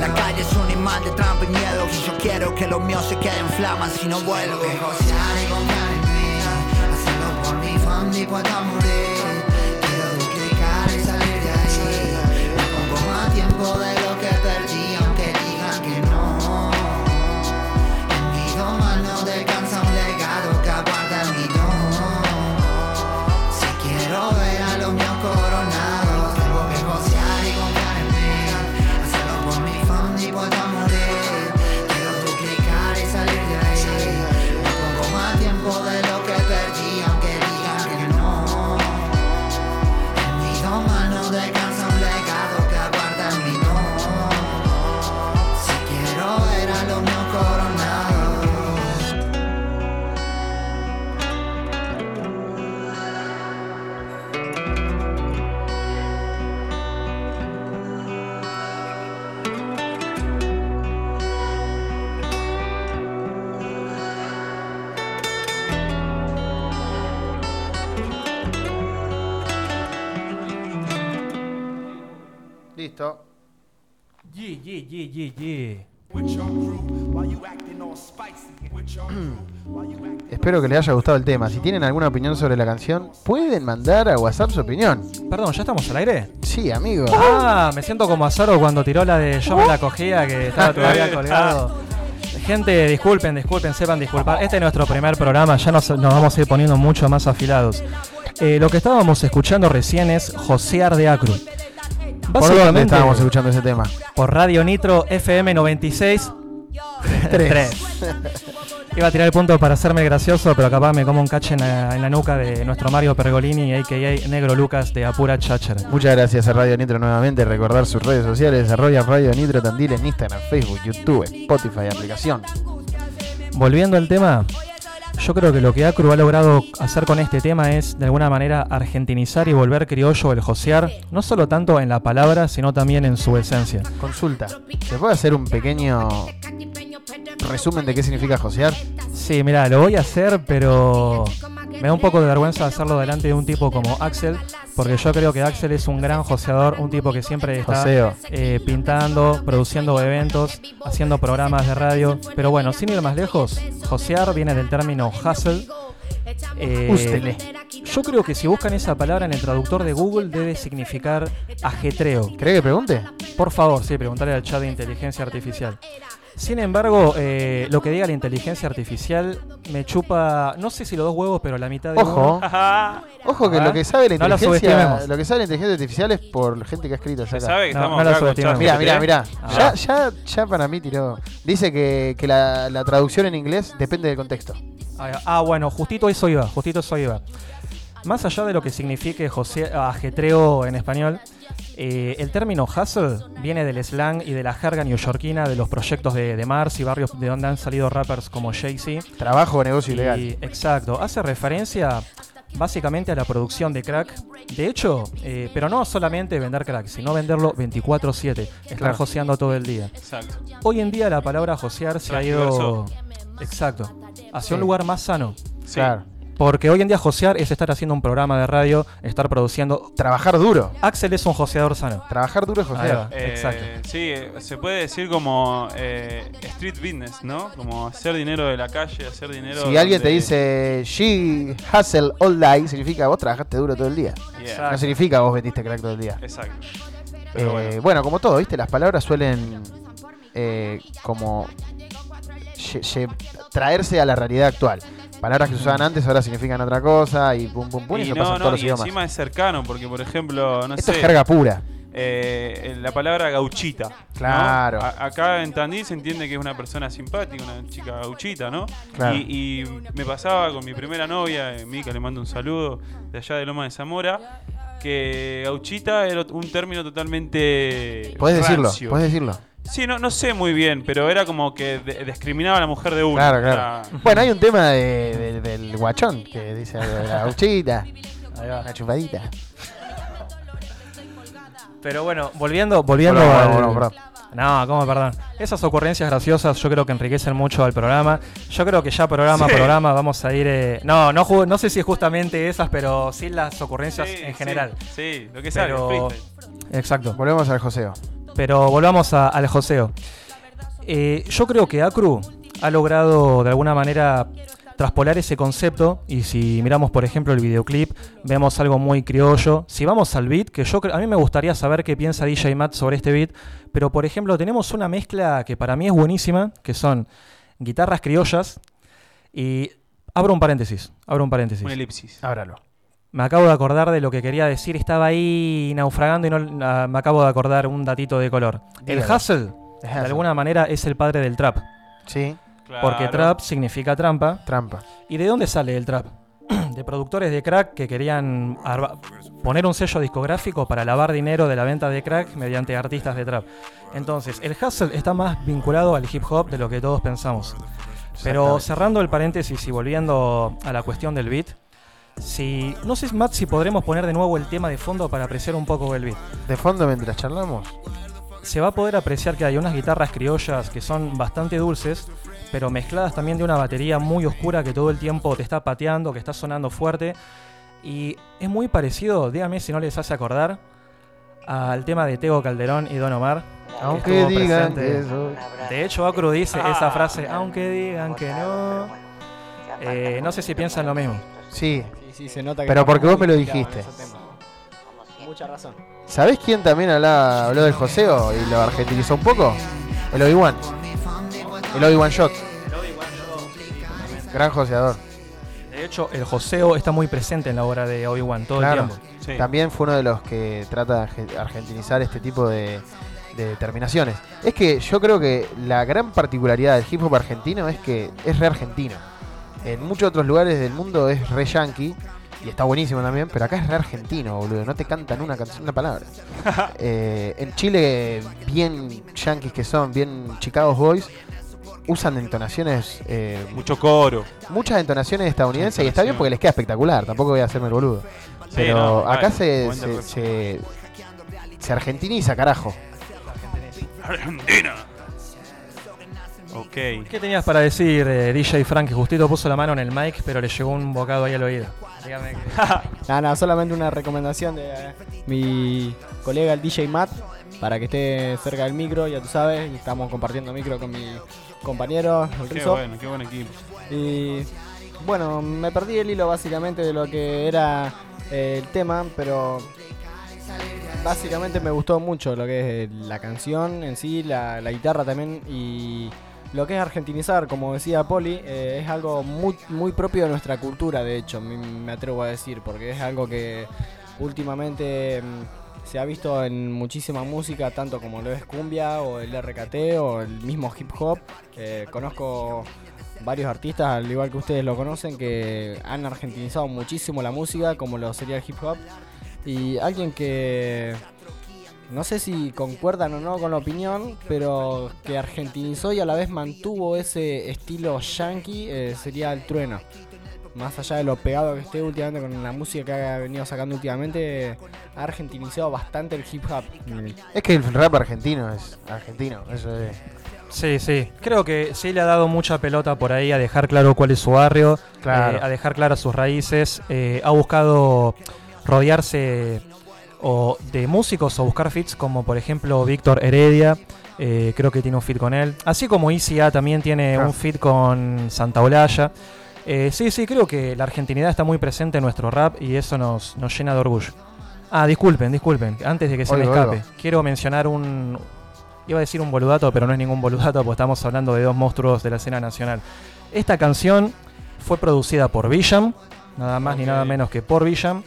La calle es un imán de trampa y miedo. Y yo quiero que lo mío se quede en flamas si no vuelvo. Que y confiar en mí. Hacerlo por mi familia pueda morir. Quiero duplicar y salir de ahí. No pongo más tiempo de Listo. Ye, ye, ye, ye, ye. Espero que les haya gustado el tema. Si tienen alguna opinión sobre la canción, pueden mandar a WhatsApp su opinión. Perdón, ¿ya estamos al aire? Sí, amigo. Ah, me siento como Azaro cuando tiró la de Yo me la cogía, que estaba todavía <laughs> colgado. Gente, disculpen, disculpen, sepan disculpar. Este es nuestro primer programa, ya nos, nos vamos a ir poniendo mucho más afilados. Eh, lo que estábamos escuchando recién es Josear de Acru. ¿Por dónde estábamos escuchando ese tema? Por Radio Nitro FM 96 3. Iba a tirar el punto para hacerme gracioso, pero capaz me como un cache en la, en la nuca de nuestro Mario Pergolini, a.k.a. Negro Lucas de Apura Cháchara. Muchas gracias a Radio Nitro nuevamente. Recordar sus redes sociales. Desarrolla Radio Nitro Tandil en Instagram, Facebook, YouTube, Spotify, aplicación. Volviendo al tema, yo creo que lo que Acru ha logrado hacer con este tema es de alguna manera argentinizar y volver criollo el josear, no solo tanto en la palabra, sino también en su esencia. Consulta. ¿Se puede hacer un pequeño resumen de qué significa josear? Sí, mira, lo voy a hacer, pero me da un poco de vergüenza hacerlo delante de un tipo como Axel, porque yo creo que Axel es un gran joseador, un tipo que siempre está eh, pintando, produciendo eventos, haciendo programas de radio. Pero bueno, sin ir más lejos, josear viene del término hustle. Eh, yo creo que si buscan esa palabra en el traductor de Google debe significar ajetreo. ¿Cree que pregunte? Por favor, sí, preguntarle al chat de inteligencia artificial. Sin embargo, eh, lo que diga la inteligencia artificial me chupa, no sé si los dos huevos, pero la mitad de Ojo. uno. Ojo que Ah, lo que sabe la no la inteligencia, subestimemos. lo que sabe la inteligencia artificial es por gente que ha escrito ya Se acá. sabe que No, estamos no la acá con. Mira, mira, mira. Ya, ya, ya para mí tiró. Dice que, que la, la traducción en inglés depende del contexto. Ah, ah, bueno, justito eso iba, justito eso iba. Más allá de lo que signifique José, ajetreo en español, eh, el término hustle viene del slang y de la jerga neoyorquina de los proyectos de, de Mars y barrios de donde han salido rappers como Jay-Z. Trabajo o negocio Y- ilegal. Exacto, hace referencia básicamente a la producción de crack. De hecho, eh, pero no solamente vender crack, sino venderlo 24/7, estar Claro. joseando todo el día. Exacto. Hoy en día la palabra josear se ha ido... Exacto, hacia Sí. un lugar más sano. Sí. Claro. Porque hoy en día josear es estar haciendo un programa de radio, estar produciendo. Trabajar duro. Axel es un joseador sano. Trabajar duro es josear. va. Eh, Exacto. Sí, eh, se puede decir como eh, street business, ¿no? Como hacer dinero de la calle, hacer dinero. Si alguien te dice she hustle all day, significa vos trabajaste duro todo el día. Yeah, No significa vos vendiste crack todo el día. Exacto. Eh, Pero bueno. bueno. como todo, ¿viste? Las palabras suelen eh, como traerse a la realidad actual. Palabras que se usaban antes ahora significan otra cosa y pum pum pum y, Y eso pasa no, en todos no, los y idiomas. encima es cercano, porque por ejemplo, no Esto sé. es jerga pura. eh, la palabra gauchita. ¿no? Claro. A- acá en Tandil se entiende que es una persona simpática, una chica gauchita, ¿no? Claro. Y, y me pasaba con mi primera novia, eh, Mica, le mando un saludo de allá de Loma de Zamora, que gauchita era un término totalmente. Podés decirlo, podés decirlo. Sí, no, no sé muy bien, pero era como que de- discriminaba a la mujer de uno. Claro, claro. Bueno, hay un tema de- de- del guachón que dice la gauchita, Ahí va. la chupadita. Pero bueno, volviendo, volviendo Perdón, al- perdón, perdón. No, ¿cómo perdón? Esas ocurrencias graciosas yo creo que enriquecen mucho al programa. Yo creo que ya programa a Sí. programa vamos a ir... eh, No, no, ju- no sé si es justamente esas, pero sí las ocurrencias sí, en sí, general. Sí, lo que sale, Pero... freestyle. Exacto. Volvemos al joseo. Pero volvamos a- al joseo. Eh, yo creo que Acru ha logrado de alguna manera traspolar ese concepto y si miramos por ejemplo el videoclip vemos algo muy criollo. Si vamos al beat, que yo a mí me gustaría saber qué piensa DJ Matt sobre este beat, pero por ejemplo tenemos una mezcla que para mí es buenísima, que son guitarras criollas y abro un paréntesis, abro un paréntesis. Un elipsis. Ábralo. Me acabo de acordar de lo que quería decir, estaba ahí naufragando y no ah, me acabo de acordar un datito de color. El hustle, de alguna manera, es el padre del trap. Sí, Porque trap significa trampa. trampa. ¿Y de dónde sale el trap? <clears throat> De productores de crack que querían poner un sello discográfico para lavar dinero de la venta de crack mediante artistas de trap. Entonces, el hustle está más vinculado al hip hop de lo que todos pensamos. Pero cerrando el paréntesis y volviendo a la cuestión del beat, si no sé, Matt, si podremos poner de nuevo el tema de fondo para apreciar un poco el beat. De fondo mientras charlamos. Se va a poder apreciar que hay unas guitarras criollas que son bastante dulces, pero mezcladas también de una batería muy oscura que todo el tiempo te está pateando, que está sonando fuerte. Y es muy parecido, dígame si no les hace acordar, al tema de Tego Calderón y Don Omar. que Aunque digan presente. que soy. De hecho, Acru dice Ah. esa frase, aunque digan que no. Eh, no sé si piensan lo mismo. Sí. Sí, sí, se nota que Pero porque vos me lo dijiste. Mucha razón. ¿Sabés quién también hablaba- habló del joseo y lo argentinizó un poco? El Obi-Wan. El Obi-Wan Shot. Gran joseador. De hecho, el joseo está muy presente en la obra de Obi-Wan todo Claro. el tiempo. Sí. También fue uno de los que trata de arge- argentinizar este tipo de, de terminaciones. Es que yo creo que la gran particularidad del hip hop argentino es que es re argentino. En muchos otros lugares del mundo es re yankee y está buenísimo también, pero acá es re argentino, boludo. No te cantan una canción, una palabra. <laughs> Eh, en Chile, bien yankees que son, bien Chicago Boys, usan entonaciones, eh, Mucho coro. muchas entonaciones estadounidenses y está bien porque les queda espectacular. Tampoco voy a hacerme el boludo. Sí, Pero no, acá se, se, se argentiniza, carajo. <laughs> Argentina. Ok. ¿Qué tenías para decir, eh, DJ Frank, que justito puso la mano en el mic, pero le llegó un bocado ahí al oído? Dígame que- <laughs> Nada, nada, solamente una recomendación de eh, mi colega el DJ Matt para que esté cerca del micro, ya tú sabes, estamos compartiendo micro con mi compañero, el Qué bueno, qué buen equipo. Y bueno, me perdí el hilo básicamente de lo que era eh, el tema, pero básicamente me gustó mucho lo que es la canción en sí, la, la guitarra también y lo que es argentinizar, como decía Poli, eh, es algo muy, muy propio de nuestra cultura, de hecho, me, atrevo a decir, porque es algo que últimamente mm, se ha visto en muchísima música, tanto como lo es cumbia o el RKT o el mismo hip hop. Conozco varios artistas, al igual que ustedes lo conocen, que han argentinizado muchísimo la música, como lo sería el hip hop. Y alguien que no sé si concuerdan o no con la opinión, pero que argentinizó y a la vez mantuvo ese estilo yankee eh, sería el trueno. Más allá de lo pegado que esté últimamente con la música que ha venido sacando últimamente, ha argentinizado bastante el hip hop. Es que el rap argentino es argentino, eso es. Sí, sí. Creo que sí le ha dado mucha pelota por ahí a dejar claro cuál es su barrio, Claro. eh, a dejar claras sus raíces. eh, ha buscado rodearse o de músicos o buscar fits como por ejemplo Víctor Heredia. eh, creo que tiene un fit con él. Así como Easy A también tiene Ah. un fit con Santa Olalla. Eh, sí, sí, creo que la argentinidad está muy presente en nuestro rap y eso nos, nos llena de orgullo. Ah, disculpen, disculpen. Antes de que se me escape, oigo. quiero mencionar un. Iba a decir un boludato, pero no es ningún boludato porque estamos hablando de dos monstruos de la escena nacional. Esta canción fue producida por Villam, nada más ni nada menos que por Villam,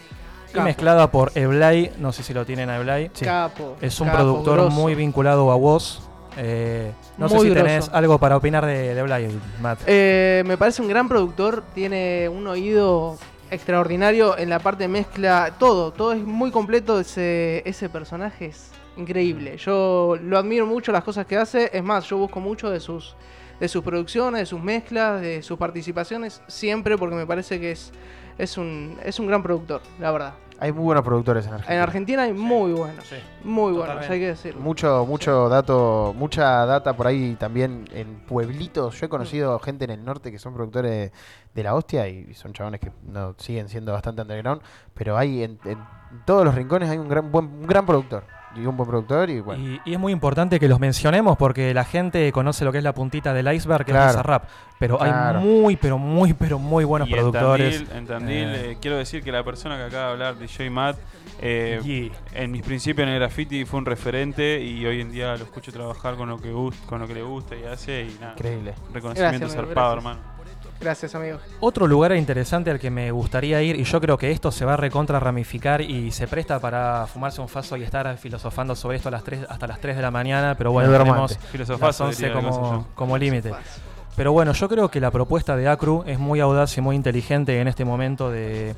Capo. mezclada por Eblay, no sé si lo tienen a Eblay. Capo. Es un capo, productor grosso. muy vinculado a vos. Eh, no sé si grosso. tenés algo para opinar de, de Eblay, Matt. Eh, me parece un gran productor, tiene un oído extraordinario en la parte de mezcla, todo, todo es muy completo, ese, ese personaje es increíble. Yo lo admiro mucho las cosas que hace, es más, yo busco mucho de sus de sus producciones, de sus mezclas, de sus participaciones, siempre porque me parece que es, es, un, es un gran productor, la verdad. Hay muy buenos productores en Argentina. En Argentina hay muy buenos, Sí. muy buenos, hay que decirlo. Mucho, mucho dato, mucha data por ahí también en pueblitos. Yo he conocido gente en el norte que son productores de la hostia y son chabones que no siguen siendo bastante underground, pero hay en, en todos los rincones hay un gran buen un gran productor y un buen productor y bueno. Y, y es muy importante que los mencionemos porque la gente conoce lo que es la puntita del iceberg, que Claro. es rap. Pero Claro. hay muy, pero muy, pero muy buenos Y en productores. Tandil, en Tandil, Eh, eh, quiero decir que la persona que acaba de hablar, DJ Matt, eh, en mis principios en el graffiti fue un referente y hoy en día lo escucho trabajar con lo que gust- con lo que le gusta y hace y nada. Increíble. Reconocimiento Gracias, zarpado, gracias. hermano. Gracias, amigo. Otro lugar interesante al que me gustaría ir, y yo creo que esto se va a recontra ramificar y se presta para fumarse un faso y estar filosofando sobre esto a las 3, hasta las 3 de la mañana, pero bueno, tenemos las 11 diría, no sé como, como límite. Pero bueno, yo creo que la propuesta de Acru es muy audaz y muy inteligente en este momento de,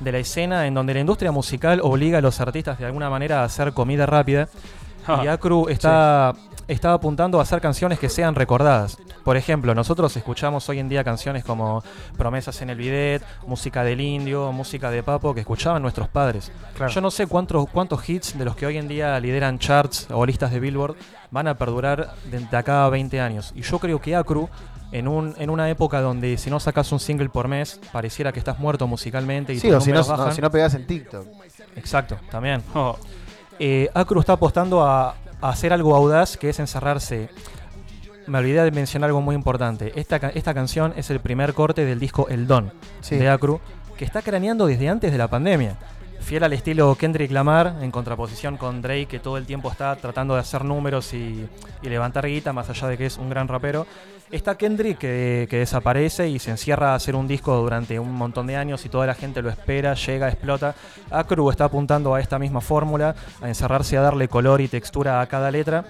de la escena, en donde la industria musical obliga a los artistas de alguna manera a hacer comida rápida. Y Acru está, está apuntando a hacer canciones que sean recordadas. Por ejemplo, nosotros escuchamos hoy en día canciones como Promesas en el Bidet, música del Indio, música de Papo, que escuchaban nuestros padres. Claro. Yo no sé cuántos, cuántos hits de los que hoy en día lideran charts o listas de Billboard van a perdurar de, de acá a 20 años. Y yo creo que Acru, en, un, en una época donde si no sacas un single por mes, pareciera que estás muerto musicalmente y Sí, o si no, bajan. si no pegas en TikTok. Exacto, también. Oh, Eh, Acru está apostando a hacer algo audaz que es encerrarse. Me olvidé de mencionar algo muy importante. Esta, esta canción es el primer corte del disco El Don Sí. de Acru, que está craneando desde antes de la pandemia. Fiel al estilo Kendrick Lamar, en contraposición con Drake, que todo el tiempo está tratando de hacer números y, levantar guita, más allá de que es un gran rapero. Está Kendrick que, que desaparece y se encierra a hacer un disco durante un montón de años y toda la gente lo espera, llega, explota. Acru está apuntando a esta misma fórmula, a encerrarse a darle color y textura a cada letra.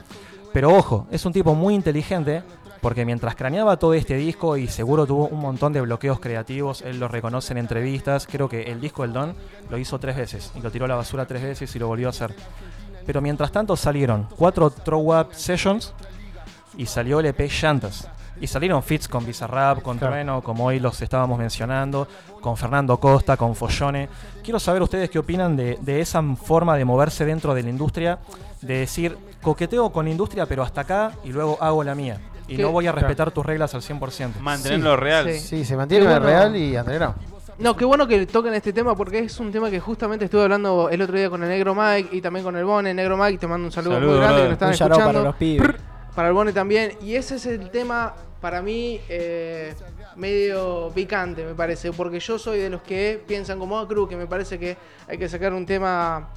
Pero ojo, es un tipo muy inteligente porque mientras craneaba todo este disco y seguro tuvo un montón de bloqueos creativos, él lo reconoce en entrevistas, creo que el disco del Don lo hizo tres veces y lo tiró a la basura tres veces y lo volvió a hacer. Pero mientras tanto salieron cuatro Throw Up Sessions y salió el EP Llantas. Y salieron fits con Bizarrap, con Claro. Trueno, como hoy los estábamos mencionando, con Fernando Costa, con Follone. Quiero saber ustedes qué opinan de, de esa forma de moverse dentro de la industria, de decir, coqueteo con la industria, pero hasta acá y luego hago la mía. Y ¿Qué? no voy a respetar tus reglas al 100%. mantenerlo real. Sí. Sí, se mantiene bueno. real y underground. No, qué bueno que toquen este tema porque es un tema que justamente estuve hablando el otro día con el Negro Mike y también con el Bone. Negro Mike, te mando un saludo Saludo, muy grande que nos están Un escuchando. para los pibes. Para el Bone también. Y ese es el tema, para mí, eh, medio picante, me parece. Porque yo soy de los que piensan como Acru, que me parece que hay que sacar un tema,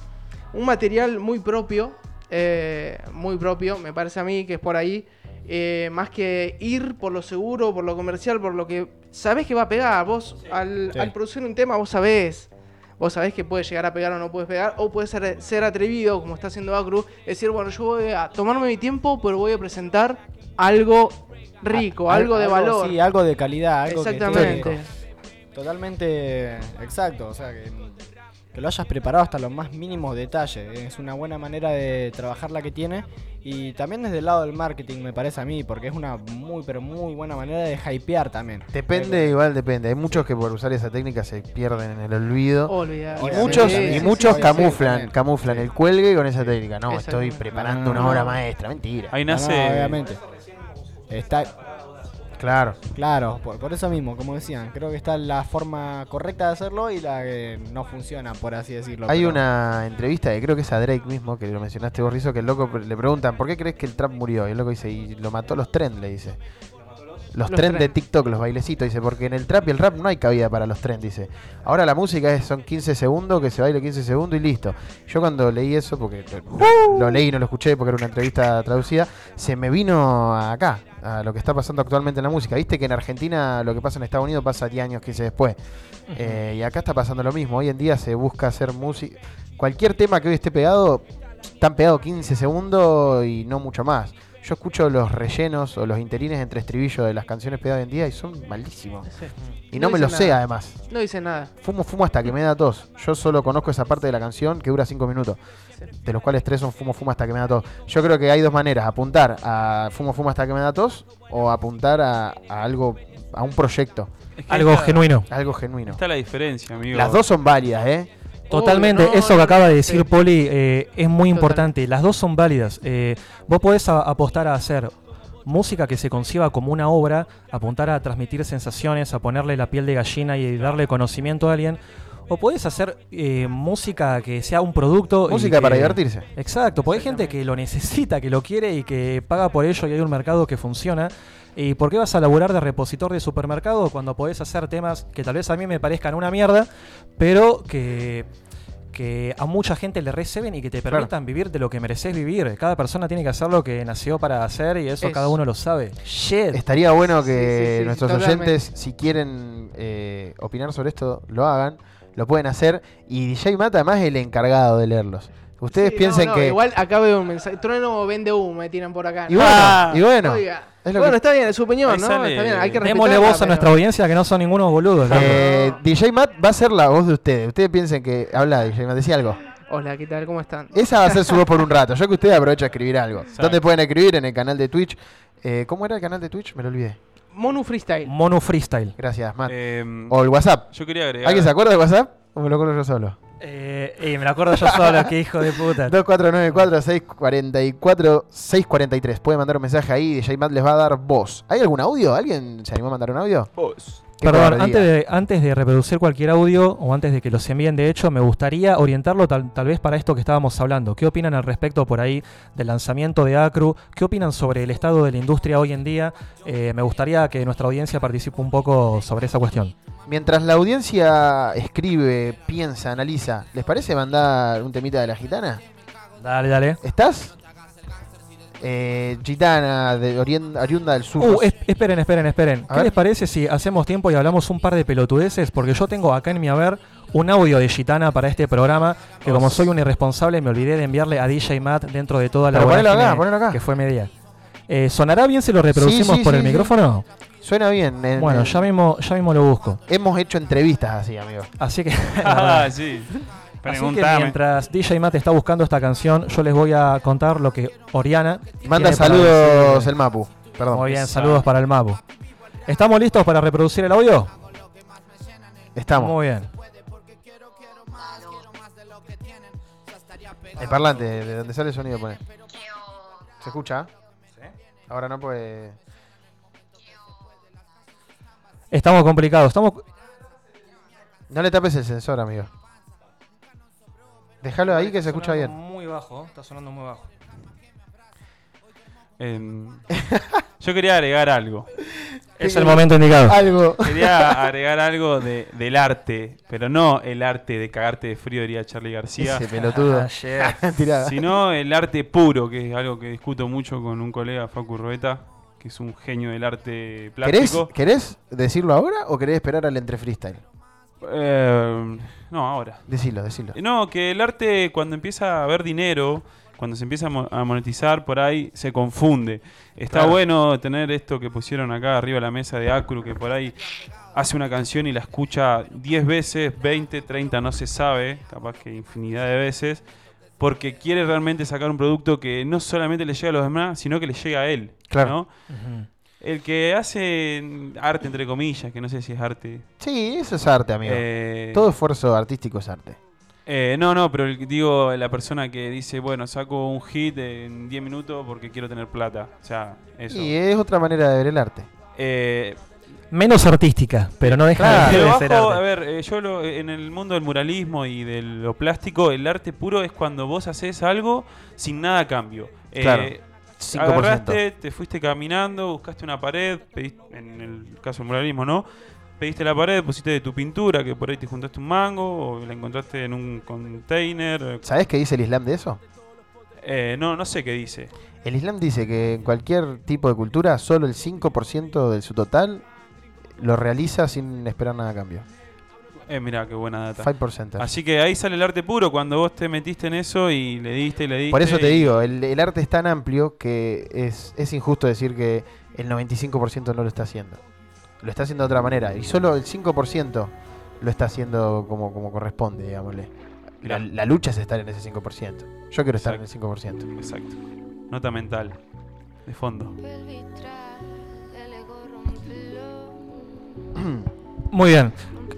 un material muy propio. Eh, muy propio, me parece a mí que es por ahí. eh, más que ir por lo seguro, por lo comercial, por lo que sabés que va a pegar. Vos, al, Sí. al producir un tema, vos sabés. Vos sabés que puede llegar a pegar o no puedes pegar. O puede ser, ser atrevido, como está haciendo Acru. Decir, bueno, yo voy a tomarme mi tiempo, pero voy a presentar algo rico, Al- algo de valor. Sí, algo de calidad, algo que Exactamente. totalmente exacto. O sea, que, que lo hayas preparado hasta los más mínimos detalles. Es una buena manera de trabajar la que tiene. Y también desde el lado del marketing, me parece a mí, porque es una muy, pero muy buena manera de hypear también. Depende, igual depende. Hay muchos que por usar esa técnica se pierden en el olvido. Olvidar. Y Obviamente, muchos, sí, y sí, muchos sí, camuflan, también. camuflan Sí. el cuelgue con esa técnica. No, estoy Exactamente. preparando No, una no, obra no. maestra. Mentira. Ahí No, no, nace, obviamente. está Claro. Claro, por, por eso mismo, como decían, creo que está la forma correcta de hacerlo y la que no funciona, por así decirlo. Hay pero- una entrevista que creo que es a Drake mismo, que lo mencionaste vos, Rizzo, que el loco le preguntan, ¿por qué crees que el trap murió? Y el loco dice, y lo mató los trends, le dice. Los, Los trends de. TikTok, los bailecitos, dice, porque en el trap y el rap no hay cabida para los trends, dice. Ahora la música es, son 15 segundos, que se baile 15 segundos y listo. Yo cuando leí eso, porque lo, lo leí y no lo escuché porque era una entrevista traducida, se me vino acá, a lo que está pasando actualmente en la música. Viste que en Argentina lo que pasa en Estados Unidos pasa 10 años, 15 después. Eh, y acá está pasando lo mismo. Hoy en día se busca hacer música. Cualquier tema que hoy esté pegado, están pegados 15 segundos y no mucho más. Yo escucho los rellenos o los interines entre estribillos de las canciones pegadas en día y son malísimos. Sí. Y no, No me lo sé además. No dice nada. Fumo, fumo hasta que me da tos. Yo solo conozco esa parte de la canción que dura 5 minutos. Sí. De los cuales tres son fumo, fumo hasta que me da tos. Yo creo que hay dos maneras. Apuntar a fumo, fumo hasta que me da tos o apuntar a, a algo, a un proyecto. Es que Algo está- genuino. Algo genuino. Está la diferencia, amigo. Las dos son válidas, ¿eh? Totalmente, Obvio, no, eso que acaba de sí. decir Poli eh, es muy importante. Las dos son válidas. Eh, vos podés a- apostar a hacer música que se conciba como una obra, apuntar a transmitir sensaciones, a ponerle la piel de gallina y darle conocimiento a alguien. O podés hacer eh, música que sea un producto. y Música para divertirse. Exacto, porque hay gente que lo necesita, que lo quiere y que paga por ello y hay un mercado que funciona. ¿Y por qué vas a laburar de repositor de supermercado cuando podés hacer temas que tal vez a mí me parezcan una mierda, pero que, que a mucha gente le receben y que te Claro. permitan vivir de lo que mereces vivir? Cada persona tiene que hacer lo que nació para hacer y eso Es- cada uno lo sabe. Shit. Estaría bueno que Sí, sí, sí, nuestros totalmente. oyentes, si quieren eh, opinar sobre esto, lo hagan. Lo pueden hacer. Y DJ Mata, además, es el encargado de leerlos. Ustedes Sí, no, piensen no, que. Igual acá veo un mensaje. Trueno vende humo, me tiran por acá. Y bueno, Ah. y bueno. Oiga. Es lo Bueno, que- está bien, es su opinión, Ahí ¿no? sale- Está bien, hay que Démosle voz a pero- nuestra audiencia que no son ningunos boludos. Eh, DJ Matt va a ser la voz de ustedes. Ustedes piensen que. Habla, DJ Matt, decía algo. Hola, ¿qué tal? ¿Cómo están? Esa va a ser su voz por un rato. Yo que ustedes aprovecha a escribir algo. Exacto. ¿Dónde pueden escribir? En el canal de Twitch. Eh, ¿Cómo era el canal de Twitch? Me lo olvidé. Monu Freestyle. Mono Freestyle. Gracias, Matt. Eh, o el WhatsApp. yo quería agregar. ¿Alguien se acuerda de WhatsApp? ¿O me lo acuerdo yo solo? Eh, y me lo acuerdo yo solo, qué hijo de puta. <laughs> 2494-644-643. Pueden mandar un mensaje ahí. DJ Matt les va a dar voz. ¿Hay algún audio? ¿Alguien se animó a mandar un audio? Vos. Perdón, antes de, antes de reproducir cualquier audio o antes de que los envíen, de hecho, me gustaría orientarlo tal, tal vez para esto que estábamos hablando. ¿Qué opinan al respecto por ahí del lanzamiento de Acru? ¿Qué opinan sobre el estado de la industria hoy en día? Eh, me gustaría que nuestra audiencia participe un poco sobre esa cuestión. Mientras la audiencia escribe, piensa, analiza, ¿les parece mandar un temita de la gitana? Dale, dale. ¿Estás? Eh, gitana de Orien- Oriunda del Sur. Uh, es- esperen, esperen, esperen. A ¿Qué ver. les parece si hacemos tiempo y hablamos un par de pelotudeces? Porque yo tengo acá en mi haber un audio de Gitana para este programa que como soy un irresponsable me olvidé de enviarle a DJ Matt dentro de toda la ponelo acá, ponelo acá. que fue media. Eh, ¿Sonará bien si lo reproducimos sí, por sí, el sí. micrófono? Suena bien. en- Bueno, en- ya mismo, ya mismo lo busco. Hemos hecho entrevistas así, amigo. Así que, <laughs> Ah, <laughs> sí. Así que mientras DJ Matt está buscando esta canción, yo les voy a contar lo que Oriana Manda saludos decir. el Mapu. Perdón. Muy bien, saludos para el Mapu. ¿Estamos listos para reproducir el audio? Estamos. Muy bien. El parlante, de donde sale el sonido, pone. ¿Se escucha? Ahora no, pues. Estamos complicados. Estamos. No le tapes el sensor, amigo. Déjalo ahí que se escucha bien. Muy bajo, está sonando muy bajo. Em, <laughs> yo quería agregar algo. <laughs> Es el momento indicado. Algo. Quería <laughs> agregar algo de, del arte, pero no el arte de cagarte de frío, diría Charlie García, Ese pelotudo. Ah. Tirada. sino el arte puro, que es algo que discuto mucho con un colega, Facu Rueta, que es un genio del arte ¿Querés, plástico. ¿Querés decirlo ahora o querés esperar al entre freestyle? Eh, no, ahora. Decilo, decilo. No, que el arte cuando empieza a haber dinero, cuando se empieza a mo- a monetizar por ahí, se confunde. Está Claro. bueno tener esto que pusieron acá arriba de la mesa de Acru, que por ahí hace una canción y la escucha 10 veces, 20, 30, no se sabe, capaz que infinidad de veces, porque quiere realmente sacar un producto que no solamente le llega a los demás, sino que le llega a él. Claro. El que hace arte, entre comillas, que no sé si es arte. Sí, eso es arte, amigo. eh, Todo esfuerzo artístico es arte. Eh, no, no, pero el- digo la persona que dice, bueno, saco un hit en 10 minutos porque quiero tener plata. O sea, eso. Y es otra manera de ver el arte. Eh, Menos artística, pero no deja Claro. de ser arte. a ver, eh, yo lo- en el mundo del muralismo y de lo plástico, el arte puro es cuando vos haces algo sin nada a cambio. Eh, Claro. 5%. Agarraste, te fuiste caminando, buscaste una pared, pediste- en el caso del muralismo, ¿no? Pediste la pared, pusiste de tu pintura, que por ahí te juntaste un mango, o la encontraste en un container. ¿Sabés qué dice el Islam de eso? Eh, no, no sé qué dice. El Islam dice que en cualquier tipo de cultura solo el 5% de su total lo realiza sin esperar nada a cambio. Eh, mirá, qué buena data. 5%. Así que ahí sale el arte puro, cuando vos te metiste en eso y le diste y le diste. Por eso te y- digo, el, el arte es tan amplio que es, es injusto decir que el 95% no lo está haciendo. Lo está haciendo de otra manera. Y solo el 5% lo está haciendo como, como corresponde, digámosle. La lucha es estar en ese 5%. Yo quiero estar en el 5%. Exacto. Nota mental. De fondo. <clears throat> Muy bien.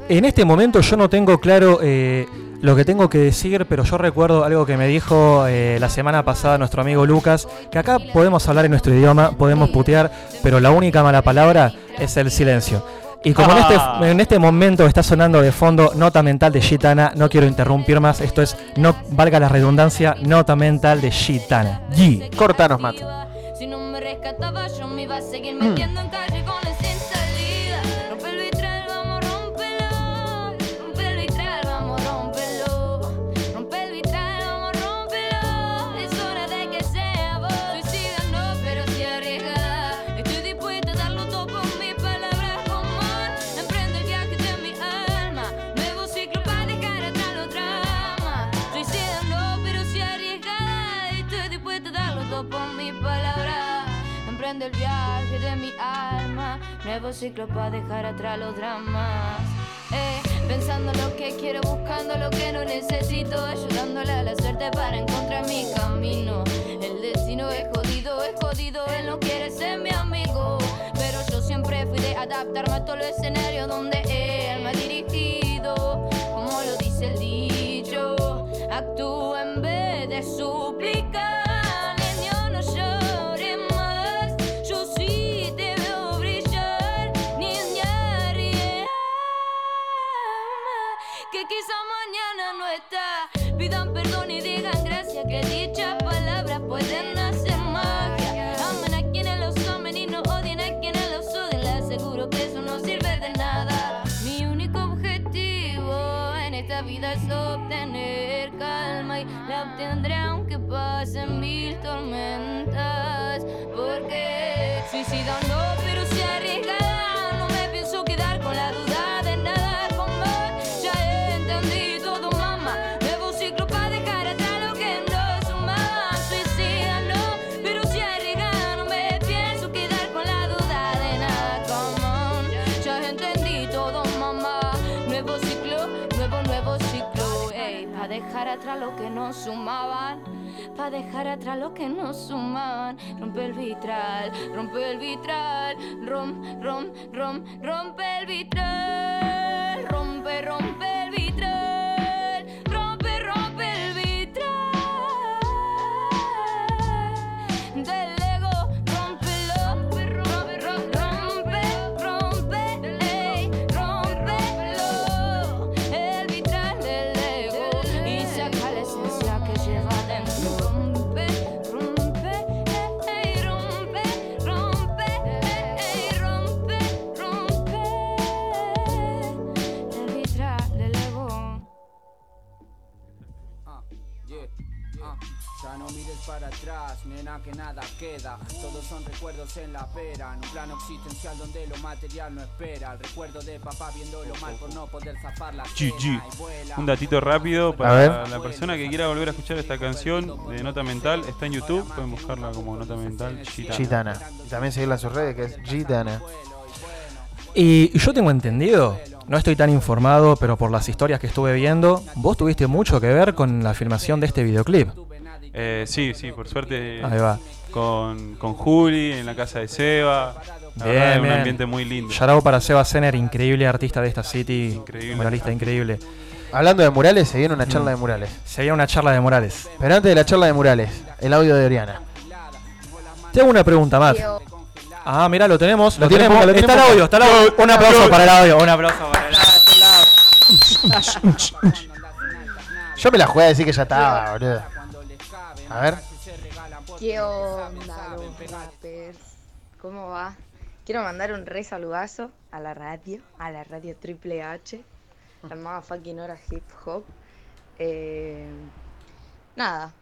En este momento yo no tengo claro eh, lo que tengo que decir, pero yo recuerdo algo que me dijo eh, la semana pasada nuestro amigo Lucas, que acá podemos hablar en nuestro idioma, podemos putear, pero la única mala palabra es el silencio. Y como en, Ah. este, en este momento está sonando de fondo Nota Mental de Gitana, no quiero interrumpir más, esto es, no valga la redundancia, Nota Mental de Gitana. G. Cortanos, Matt. Si no me rescataba, yo me iba a seguir metiendo en callejones sin Nuevo ciclo para dejar atrás los dramas. Eh, pensando lo que quiero, buscando lo que no necesito, ayudándole a la suerte para encontrar mi camino. El destino es jodido, es jodido, él no quiere ser mi amigo. Pero yo siempre fui de adaptarme a todos los escenarios donde él me ha sumaban. Para dejar atrás lo que no sumaban. Rompe el vitral, rompe el vitral. Rom, rom, rom, rompe el vitral. Rompe, rompe el vitral. Queda. Todos son recuerdos en la pera. En un plano existencial donde lo material no espera. El recuerdo de papá viéndolo mal por no poder zafar la GG. Un datito rápido para la persona que quiera volver a escuchar esta canción de Nota Mental. Está en YouTube, pueden buscarla como Nota Mental Gitana. Gitana. Y también seguirla en sus redes, que es Gitana. Y yo tengo entendido, no estoy tan informado, pero por las historias que estuve viendo, vos tuviste mucho que ver con la filmación de este videoclip. Eh, sí, sí, por suerte. Ahí va. Con, con Juli, en la casa de Seba. La Bien, verdad, un bien. ambiente muy lindo. Out para Seba Zener, increíble artista de esta city, Increíble. muralista increíble. Hablando de murales, se viene una charla de murales. Se viene una charla de Morales. Pero antes de la charla de murales, el audio de Oriana. Te hago una pregunta, Matt. Tío, Ah, mirá, lo tenemos. Lo, tenemos. Lo está el tiene audio, está el audio. Un aplauso para el audio. Un aplauso para el audio. Yo me la jugué a decir que ya estaba, boludo. A ver. ¿Qué onda, rappers? ¿Cómo va? Quiero mandar un re saludazo a la radio, a la radio Triple H, la motherfucking hora hip hop. Eh, nada,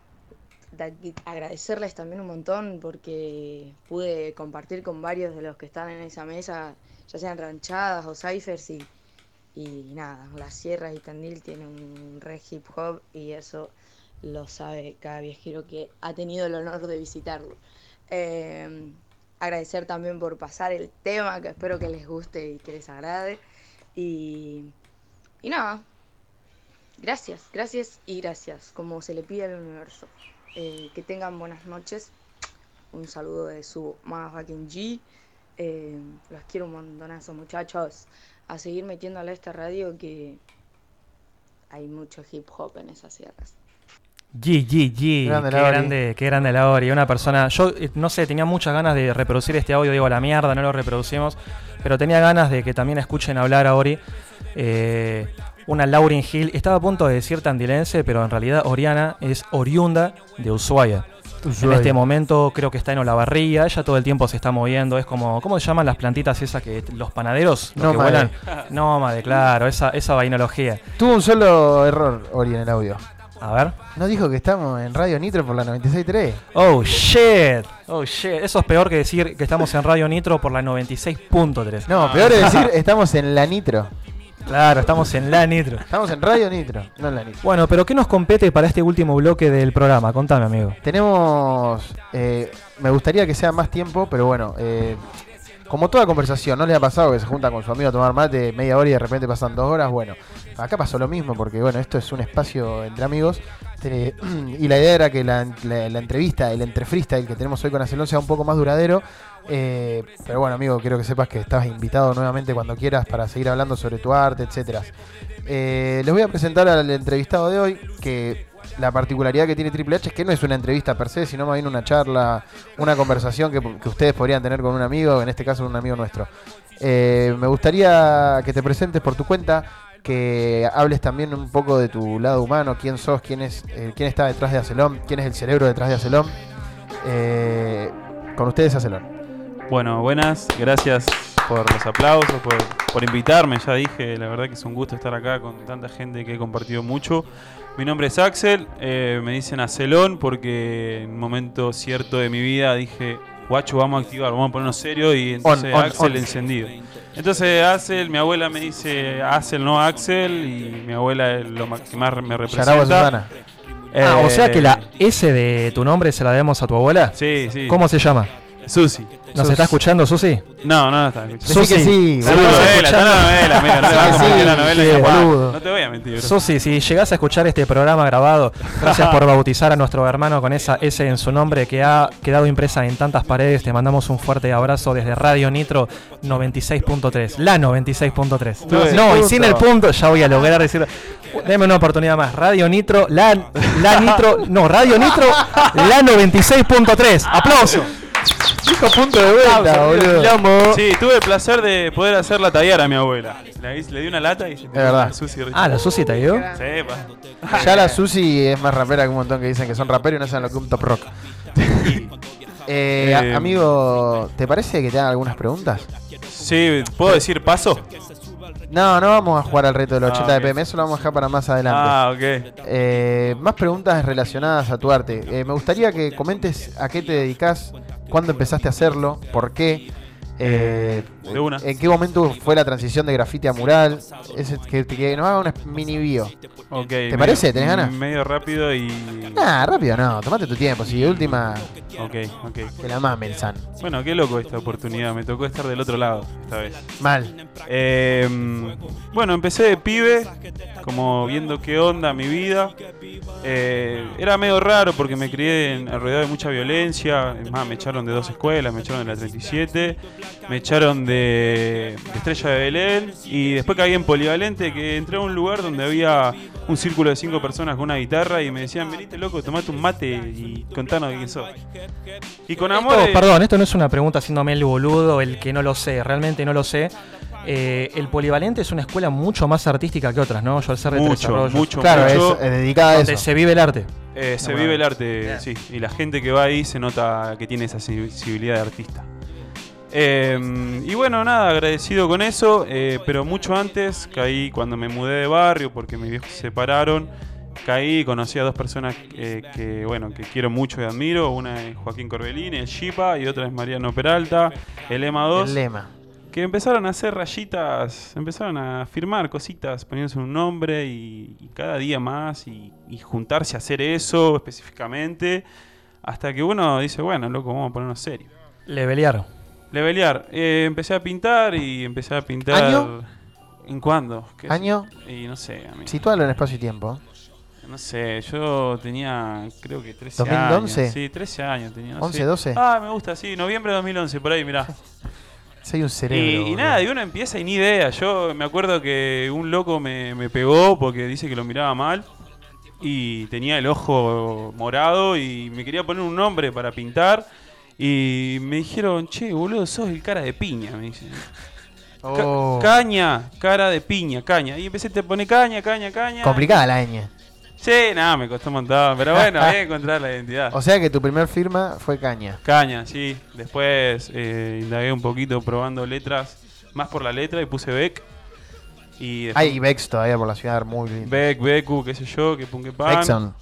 da- agradecerles también un montón porque pude compartir con varios de los que están en esa mesa, ya sean ranchadas o ciphers y, y nada, las sierras y Tandil tienen un re hip hop y eso lo sabe cada viajero que ha tenido el honor de visitarlo. Eh, agradecer también por pasar el tema, que espero que les guste y que les agrade. Y, y nada, gracias, gracias y gracias, como se le pide al universo. Eh, que tengan buenas noches. Un saludo de su motherfucking G. Eh, los quiero un montonazo, muchachos. A seguir metiéndole a esta radio que hay mucho hip hop en esas sierras. G, G, G. Grande qué la grande, qué grande la Ori. Una persona. Yo eh, no sé, tenía muchas ganas de reproducir este audio. Digo, la mierda, no lo reproducimos. Pero tenía ganas de que también escuchen hablar a Ori. Eh, una Lauren Hill. Estaba a punto de decir tandilense, pero en realidad Oriana es oriunda de Ushuaia. En este momento creo que está en Olavarría. Ella todo el tiempo se está moviendo. Es como. ¿Cómo se llaman las plantitas esas que los panaderos? Los que Nómade. vuelan. Nómade, claro. Esa, esa vainología. Tuvo un solo error, Ori, en el audio. A ver. No dijo que estamos en Radio Nitro por la 96.3. Oh shit. Oh shit. Eso es peor que decir que estamos en Radio Nitro por la 96.3. No, peor es decir, estamos en la Nitro. Claro, estamos en la Nitro. Estamos en Radio Nitro, no en la Nitro. Bueno, pero ¿qué nos compete para este último bloque del programa? Contame, amigo. Tenemos. eh, me gustaría que sea más tiempo, pero bueno. eh, como toda conversación, ¿no les ha pasado que se junta con su amigo a tomar mate media hora y de repente pasan dos horas? Bueno, acá pasó lo mismo, porque bueno, esto es un espacio entre amigos. <clears throat> Y la idea era que la, entrevista, el entre freestyle que tenemos hoy con Acelón sea un poco más duradero. eh, pero bueno, amigo, quiero que sepas que estás invitado nuevamente cuando quieras para seguir hablando sobre tu arte, etcétera. Eh, les voy a presentar al entrevistado de hoy, que la particularidad que tiene Triple H es que no es una entrevista per se, sino más bien una charla, una conversación que, que ustedes podrían tener con un amigo, en este caso un amigo nuestro. Eh, me gustaría que te presentes por tu cuenta, que hables también un poco de tu lado humano, quién sos, quién es, eh, quién está detrás de Acelón, quién es el cerebro detrás de Acelón. Eh, con ustedes Acelón. Bueno, buenas, gracias por los aplausos, por, por invitarme, ya dije, la verdad que es un gusto estar acá con tanta gente que he compartido mucho. Mi nombre es Axel, eh, me dicen Acelón porque en un momento cierto de mi vida dije, guacho, vamos a activar, vamos a ponernos serio y entonces on, Axel on. encendido. Entonces Axel, mi abuela me dice Axel, no Axel, y mi abuela es lo que más me representa. Ah, o sea Eh, que la S de tu nombre se la debemos a tu abuela. Sí, sí. ¿Cómo se llama? Susi. ¿Nos está escuchando, Susi? No, no, no está escuchando. Susi. que sí, Está novela, está en la novela, mira, no vas a la novela y. No te voy a mentir. bro. Susi, si llegás a escuchar este programa grabado, gracias por bautizar a nuestro hermano con esa S en su nombre que ha quedado impresa en tantas paredes. Te mandamos un fuerte abrazo desde Radio Nitro 96.3. La 96.3. No, y sin el punto ya voy a lograr decir. Deme una oportunidad más. Radio Nitro, la, la Nitro. No, Radio Nitro, la 96.3. ¡Aplauso! Dijo punto de vuelta, boludo. Sí, tuve el placer de poder hacer la tallar a mi abuela. Le, di una lata y se verdad. Susi Ah, la Susi. Sí, pa. Ya la Susi es más rapera que un montón que dicen que son raperos y no saben lo que es un top rock. <laughs> Eh, Eh, amigo, ¿te parece que te hagan algunas preguntas? Sí, ¿puedo decir paso? No, no vamos a jugar al reto de los Ah, 80 ok. de PM, eso lo vamos a dejar para más adelante. Ah, ok. Eh, más preguntas relacionadas a tu arte. Eh, me gustaría que comentes a qué te dedicas, cuándo empezaste a hacerlo, por qué, eh, De una. en qué momento fue la transición de grafite a mural. Ese- que, que nos haga una mini bio. Ok. ¿Te medio- parece? ¿Tenés ganas? Medio rápido y. Nah, rápido no, tomate tu tiempo. Si de última Ok, ok. Que la mame el San. Bueno, qué loco esta oportunidad. Me tocó estar del otro lado esta vez. Mal. Eh, bueno, empecé de pibe, como viendo qué onda mi vida. Eh, era medio raro porque me crié en, alrededor de mucha violencia. Es más, me echaron de dos escuelas, me echaron de la 37, me echaron de, de Estrella de Belén y después caí en Polivalente que entré a un lugar donde había un círculo de cinco personas con una guitarra y me decían, venite loco, tomate un mate y contanos de quién sos. Y con amor... Esto, perdón, esto no es una pregunta haciéndome el boludo, el que no lo sé, realmente no lo sé. Eh, el polivalente es una escuela mucho más artística que otras, ¿no? Yo al ser de Tres Mucho, mucho, Claro, mucho. es dedicada a donde eso. se vive el arte. Eh, se No, vive el arte, sí. Y la gente que va ahí se nota que tiene esa sensibilidad de artista. Eh, y bueno, nada, agradecido con eso. eh, pero mucho antes caí cuando me mudé de barrio porque mis viejos se separaron. Caí y conocí a dos personas eh, que, bueno, que quiero mucho y admiro. Una es Joaquín Corbellini, el Shipa, y otra es Mariano Peralta, el EMA 2 El lema. Que empezaron a hacer rayitas, empezaron a firmar cositas, poniéndose un nombre y, y cada día más y, y juntarse a hacer eso específicamente, hasta que uno dice, bueno, loco, vamos a ponernos serio. Levelear. Levelear, eh, empecé a pintar y empecé a pintar... ¿Año? ¿En cuándo? ¿Año? Y no sé, amigo. Situalo en espacio y tiempo. No sé, yo tenía creo que 13 ¿2011? años. Sí, 13 años tenía. no 11, sé. 12. Ah, me gusta, sí, noviembre de 2011, por ahí, mirá. <laughs> Soy un cerebro. Y, nada, y uno empieza y ni idea. Yo me acuerdo que un loco me, me pegó porque dice que lo miraba mal. Y tenía el ojo morado y me quería poner un nombre para pintar. Y me dijeron, che, boludo, sos el cara de piña, me dicen. Ca- Oh. caña, cara de piña, caña. Y empecé a poner caña, caña, caña. Complicada la ñ. Sí, nada, me costó un montón. Pero bueno, voy a encontrar la identidad. O sea que tu primer firma fue caña. Caña, sí. Después eh, indagué un poquito probando letras, más por la letra y puse Beck. Y después Hay Bex todavía por la ciudad, muy lindo. Beck, Beku, qué sé yo, que pun que pan. Bexon.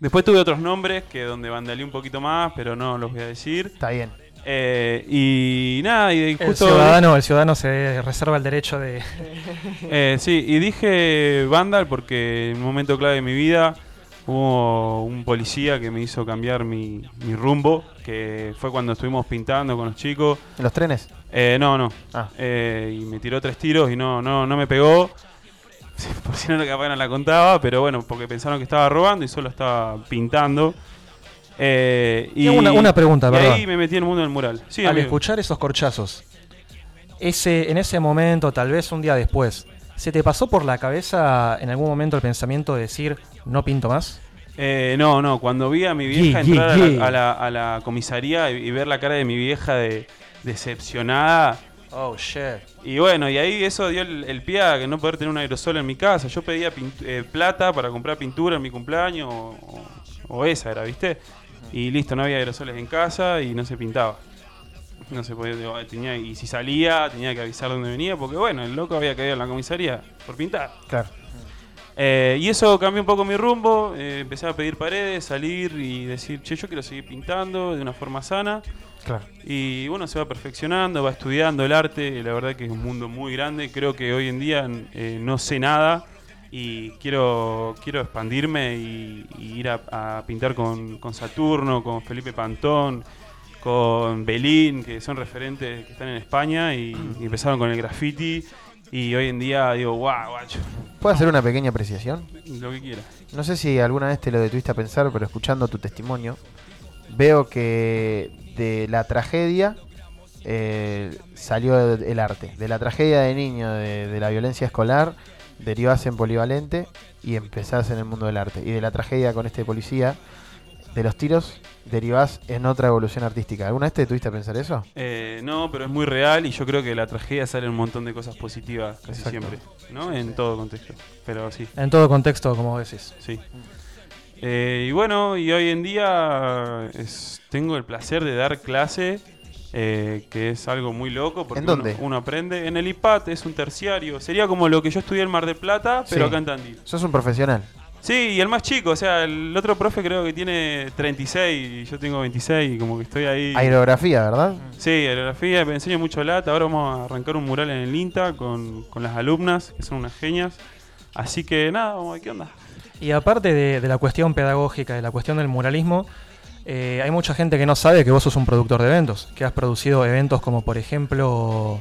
Después tuve otros nombres que donde vandaleé un poquito más, pero no los voy a decir. Está bien. Eh, y nada, y El justo. ciudadano, el ciudadano se reserva el derecho de. <laughs> Eh, sí, y dije Vandal porque en un momento clave de mi vida hubo un policía que me hizo cambiar mi, mi rumbo, que fue cuando estuvimos pintando con los chicos. ¿En los trenes? Eh, no, no. Ah. Eh, y me tiró tres tiros y no, no, no me pegó. <laughs> Por si no, capaz no la contaba, pero bueno, porque pensaron que estaba robando y solo estaba pintando. Eh, y una- una pregunta, y perdón. ahí me metí en el mundo del mural. Sí, Al amigo. escuchar esos corchazos, ese, en ese momento, tal vez un día después, ¿se te pasó por la cabeza en algún momento el pensamiento de decir no pinto más? Eh, no, no, cuando vi a mi vieja Yeah, yeah, entrar a la-. A, la, a la comisaría y, y ver la cara de mi vieja de, decepcionada. Oh, shit. Y bueno, y ahí eso dio el, el pie a que no poder tener un aerosol en mi casa. Yo pedía eh, plata para comprar pintura en mi cumpleaños o esa era, ¿viste? Y listo, no había aerosoles en casa y no se pintaba. No se podía, tenía, y si salía tenía que avisar dónde venía porque bueno, el loco había caído en la comisaría por pintar. Claro. Eh, y eso cambió un poco mi rumbo. eh, empecé a pedir paredes, salir y decir, che, yo quiero seguir pintando de una forma sana. Claro. Y uno se va perfeccionando, va estudiando el arte. La verdad que es un mundo muy grande. Creo que hoy en día eh, no sé nada y quiero, quiero expandirme y, y ir a, a pintar con, con Saturno, con Felipe Pantón, con Belín, que son referentes que están en España y, y empezaron con el graffiti. Y hoy en día digo, guau, guacho, ¿Puedo hacer una pequeña apreciación? lo que quieras. No sé si alguna vez te lo detuviste a pensar, pero escuchando tu testimonio, veo que de la tragedia eh, salió el arte. De la tragedia de niño, de, de la violencia escolar, derivás en polivalente y empezás en el mundo del arte. Y de la tragedia con este policía, de los tiros, derivás en otra evolución artística. ¿Alguna vez te detuviste a pensar eso? Eh, no, pero es muy real y yo creo que de la tragedia salen un montón de cosas positivas casi Exacto. siempre, ¿no? En todo contexto. Pero sí. En todo contexto, como decís. Sí. Eh, y bueno, y hoy en día es- tengo el placer de dar clase, eh, que es algo muy loco. Porque ¿En dónde? Uno, uno aprende. En el IPAT es un terciario. Sería como lo que yo estudié en Mar del Plata, pero Sí. acá en Tandil. Sos un profesional. Sí, y el más chico, o sea, el otro profe creo que tiene 36 y yo tengo 26 y como que estoy ahí. Aerografía, ¿verdad? Sí, aerografía, me enseño mucho lata. Ahora vamos a arrancar un mural en el INTA con, con las alumnas, que son unas genias. Así que nada, vamos a ver qué onda. Y aparte de, de la cuestión pedagógica, de la cuestión del muralismo, Eh, hay mucha gente que no sabe que vos sos un productor de eventos, que has producido eventos como por ejemplo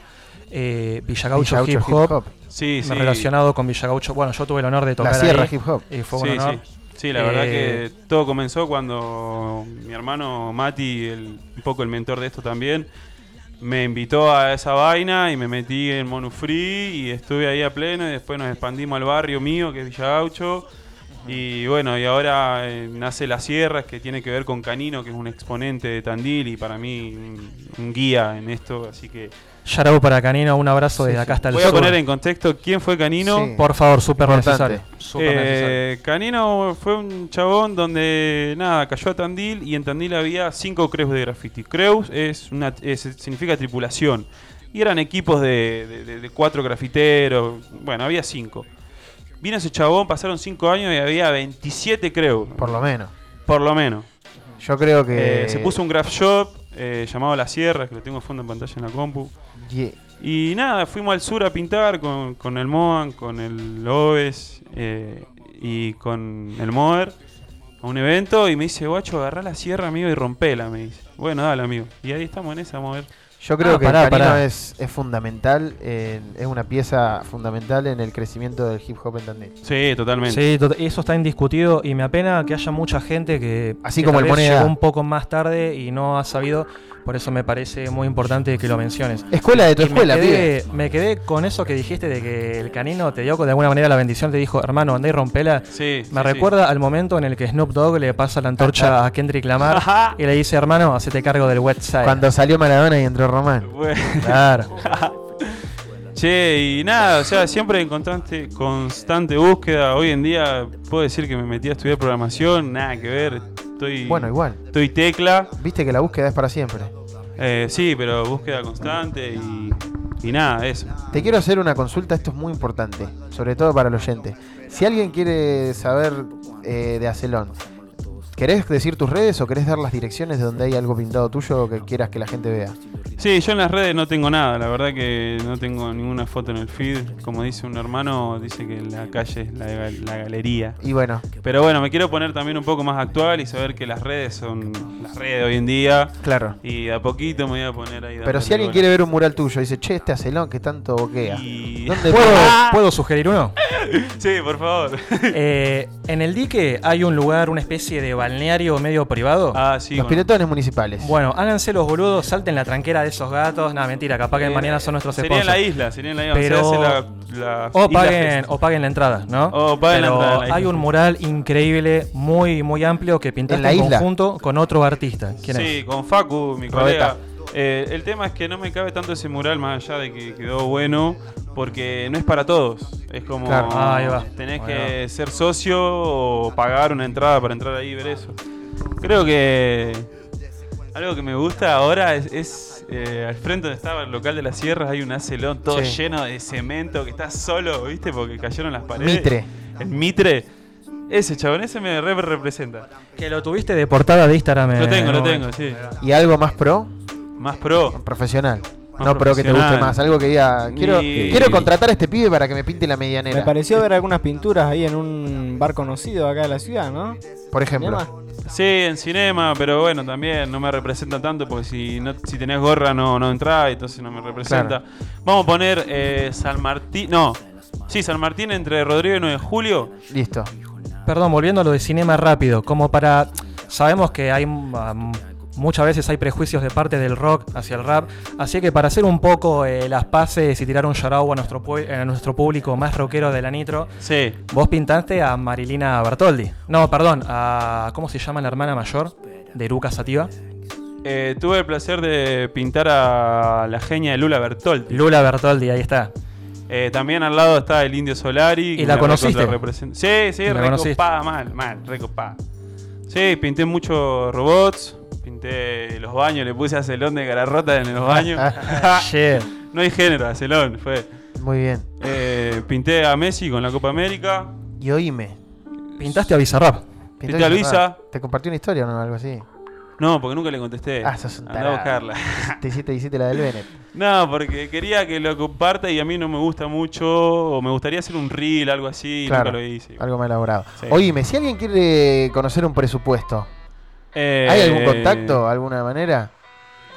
eh, Villagaucho, Villagaucho Hip Hip Hop, Hop. Sí, sí. relacionado con Villagaucho. Bueno, yo tuve el honor de tocar Sierra ahí, Hip Hop. y fue un sí, honor. sí. Sí, la verdad Eh, que todo comenzó cuando mi hermano Mati, el- un poco el mentor de esto también, me invitó a esa vaina y me metí en Monu Free y estuve ahí a pleno y después nos expandimos al barrio mío que es Villa Gaucho. Y bueno, y ahora eh, nace La Sierra, que tiene que ver con Canino, que es un exponente de Tandil y para mí un, un guía en esto, así que... Out para Canino, un abrazo desde acá hasta el Voy a sur. poner en contexto quién fue Canino. Sí. Por favor, súper Importante. necesario. necesario. Eh, Canino fue un chabón donde nada cayó a Tandil y en Tandil había cinco crews de graffiti. Crews es una, es- significa tripulación y eran equipos de, de- de- de cuatro grafiteros. Bueno, había cinco. Vino ese chabón, pasaron cinco años y había 27 crews. Por lo menos. Por lo menos. Yo creo que. Eh, se puso un graph shop eh, llamado La Sierra, que lo tengo a fondo en pantalla en la compu. Ye- Y nada, fuimos al sur a pintar con, con el Moan, con el Oves eh, y con el Moer a un evento y me dice, guacho, agarrá la sierra, amigo, y rompela, me dice. Bueno, dale, amigo. Y ahí estamos en esa, mover. Yo creo Ah, que pará, el Canino pará. es, es fundamental, en- es una pieza fundamental en el crecimiento del hip hop en Tandil. Sí, totalmente. Sí, eso está indiscutido y me apena que haya mucha gente que, Así que como el Moneda. llegó un poco más tarde y no ha sabido. Por eso me parece muy importante que lo menciones. Escuela de tu Y escuela, me quedé, me quedé con eso que dijiste de que el canino te dio de alguna manera la bendición, te dijo, hermano, andá y rompela. Sí, Me sí, recuerda al momento en el que Snoop Dogg le pasa la antorcha a Kendrick Lamar <laughs> y le dice, hermano, hacete cargo del wet side. Cuando salió Maradona y entró Román. <laughs> Bueno. Claro. <laughs> Che, y nada, o sea, siempre en constante, constante búsqueda. Hoy en día puedo decir que me metí a estudiar programación, nada que ver. Estoy, Bueno, igual. estoy tecla. Viste que la búsqueda es para siempre. Eh, sí, pero búsqueda constante y, nada, eso. Te quiero hacer una consulta, esto es muy importante, sobre todo para el oyente. Si alguien quiere saber eh, de Acelón, ¿querés decir tus redes o querés dar las direcciones de donde hay algo pintado tuyo que quieras que la gente vea? Sí, yo en las redes no tengo nada, la verdad que no tengo ninguna foto en el feed. Como dice un hermano, dice que la calle es la, gal- la galería. Y bueno, Pero bueno, me quiero poner también un poco más actual y saber que las redes son las redes de hoy en día. claro. Y a poquito me voy a poner ahí. Pero si alguien quiere ver un mural tuyo, dice, che, este Acelón que tanto boquea. Y- <laughs> ¿Dónde ¿Puedo, puedo? ¿Puedo sugerir uno? <laughs> Sí, por favor. Eh, en el dique hay un lugar, una especie de balneario medio privado. ah, sí. Los piletones municipales. Bueno, háganse los boludos, salten la tranquera de esos gatos. Nada, mentira, capaz que Eh, mañana son nuestros Sería en sponsors. la isla, sería en la isla. Pero- se hace la, la O paguen, o paguen la entrada, ¿no? O paguen la Pero entrada la hay isla. un mural increíble, muy, muy amplio, que pintaste ¿En la en, isla? conjunto con otro artista. ¿Quién sí, es? con Facu, mi Robeta. Eh, el tema es que no me cabe tanto ese mural, más allá de que quedó bueno, porque no es para todos. Es como Claro. Ah, ahí va. tenés Ahí que ser socio o pagar una entrada para entrar ahí y ver eso. Creo que algo que me gusta ahora es, es, eh, al frente donde estaba el local de las sierras hay un acelón todo Sí. lleno de cemento que está solo, ¿viste? Porque cayeron las paredes. Mitre. El Mitre. Ese chabón, ese me re representa. Que lo tuviste de portada de Instagram. Lo eh, tengo, lo tengo, sí. ¿Y algo más pro? Más pro. Profesional. Más no, pero que te guste más. Algo que diga, quiero, Y- quiero contratar a este pibe para que me pinte la medianera. Me pareció ver algunas pinturas ahí en un bar conocido acá de la ciudad, ¿no? Por ejemplo. Sí, en cinema, pero bueno, también no me representa tanto porque si no si tenés gorra no, no entrás, entonces no me representa. Vamos a poner eh, San Martín, no, sí, San Martín entre Rodrigo y 9 de julio. Listo. Perdón, volviendo a lo de cinema rápido, como para... Sabemos que hay um, muchas veces hay prejuicios de parte del rock hacia el rap, así que para hacer un poco eh, las paces y tirar un out a nuestro, pue- a nuestro público más rockero de la Nitro, Sí, vos pintaste a Marilina Bertoldi. No, perdón, a... ¿Cómo se llama la hermana mayor? De Lucas Sativa. eh, tuve el placer de pintar a la genia de Lula Bertoldi. Lula Bertoldi, ahí está. Eh, también al lado está el Indio Solari. ¿Y la conociste? Sí, sí, recopada, mal, mal, recopada. Sí, pinté muchos robots, pinté los baños, le puse a Celón de gararrota en los baños. <laughs> <laughs> No hay género, a Celón, fue. Muy bien. Eh, pinté a Messi con la Copa América. Y oíme. Pintaste a Bizarrap. Pintó Pinté a Luisa. ¿Te compartió una historia o no? Algo así. No, porque nunca le contesté. Ah, sos un Andá a buscarla. <laughs> Te hiciste, hiciste la del Bennett. no, porque quería que lo comparta y a mí no me gusta mucho. O me gustaría hacer un reel, algo así. y Claro. Nunca lo hice. Algo más elaborado. Sí. Oíme, si alguien quiere conocer un presupuesto, Eh, ¿Hay algún contacto, alguna manera?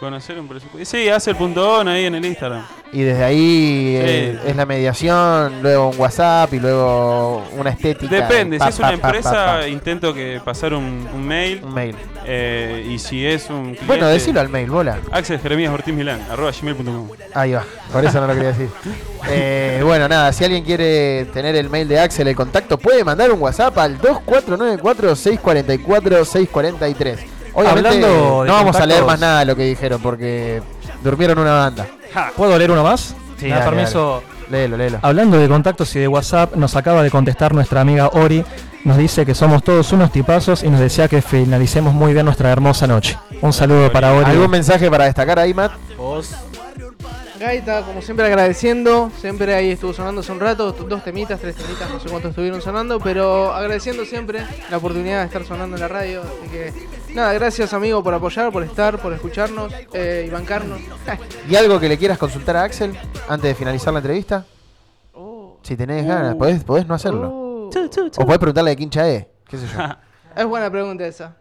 Conocer un presupuesto. Sí, hace el punto ahí en el Instagram. Y desde ahí eh, es la mediación, luego un WhatsApp y luego una estética. Depende, Pa, si es una pa, empresa, pa. intento que pasar un, un mail. Un mail. Eh, y si es un cliente, Bueno, decilo al mail, bola. Axel Jeremías Ortiz Milán, arroba gmail.com. Ahí va, por eso no lo quería decir. <laughs> Eh, bueno, nada, si alguien quiere tener el mail de Axel, el contacto, puede mandar un WhatsApp al 2494-644-643. Obviamente Hablando de no vamos a leer contactos- más nada de lo que dijeron porque durmieron una banda. ¿Puedo leer uno más? Sí, ¿Me da dale, permiso? Léelo, léelo. Hablando de contactos y de WhatsApp, nos acaba de contestar nuestra amiga Ori. Nos dice que somos todos unos tipazos y nos decía que finalicemos muy bien nuestra hermosa noche. Un saludo para Ori. ¿Algún mensaje para destacar ahí, Matt? Gaita, como siempre agradeciendo, siempre ahí estuvo sonando hace un rato, dos temitas, tres temitas, no sé cuántos estuvieron sonando, pero agradeciendo siempre la oportunidad de estar sonando en la radio, así que nada, gracias amigo por apoyar, por estar, por escucharnos eh, y bancarnos. ¿Y algo que le quieras consultar a Axel antes de finalizar la entrevista? Si tenés ganas, podés, podés no hacerlo. O podés preguntarle de quincha E, qué sé yo. <laughs> es buena pregunta esa.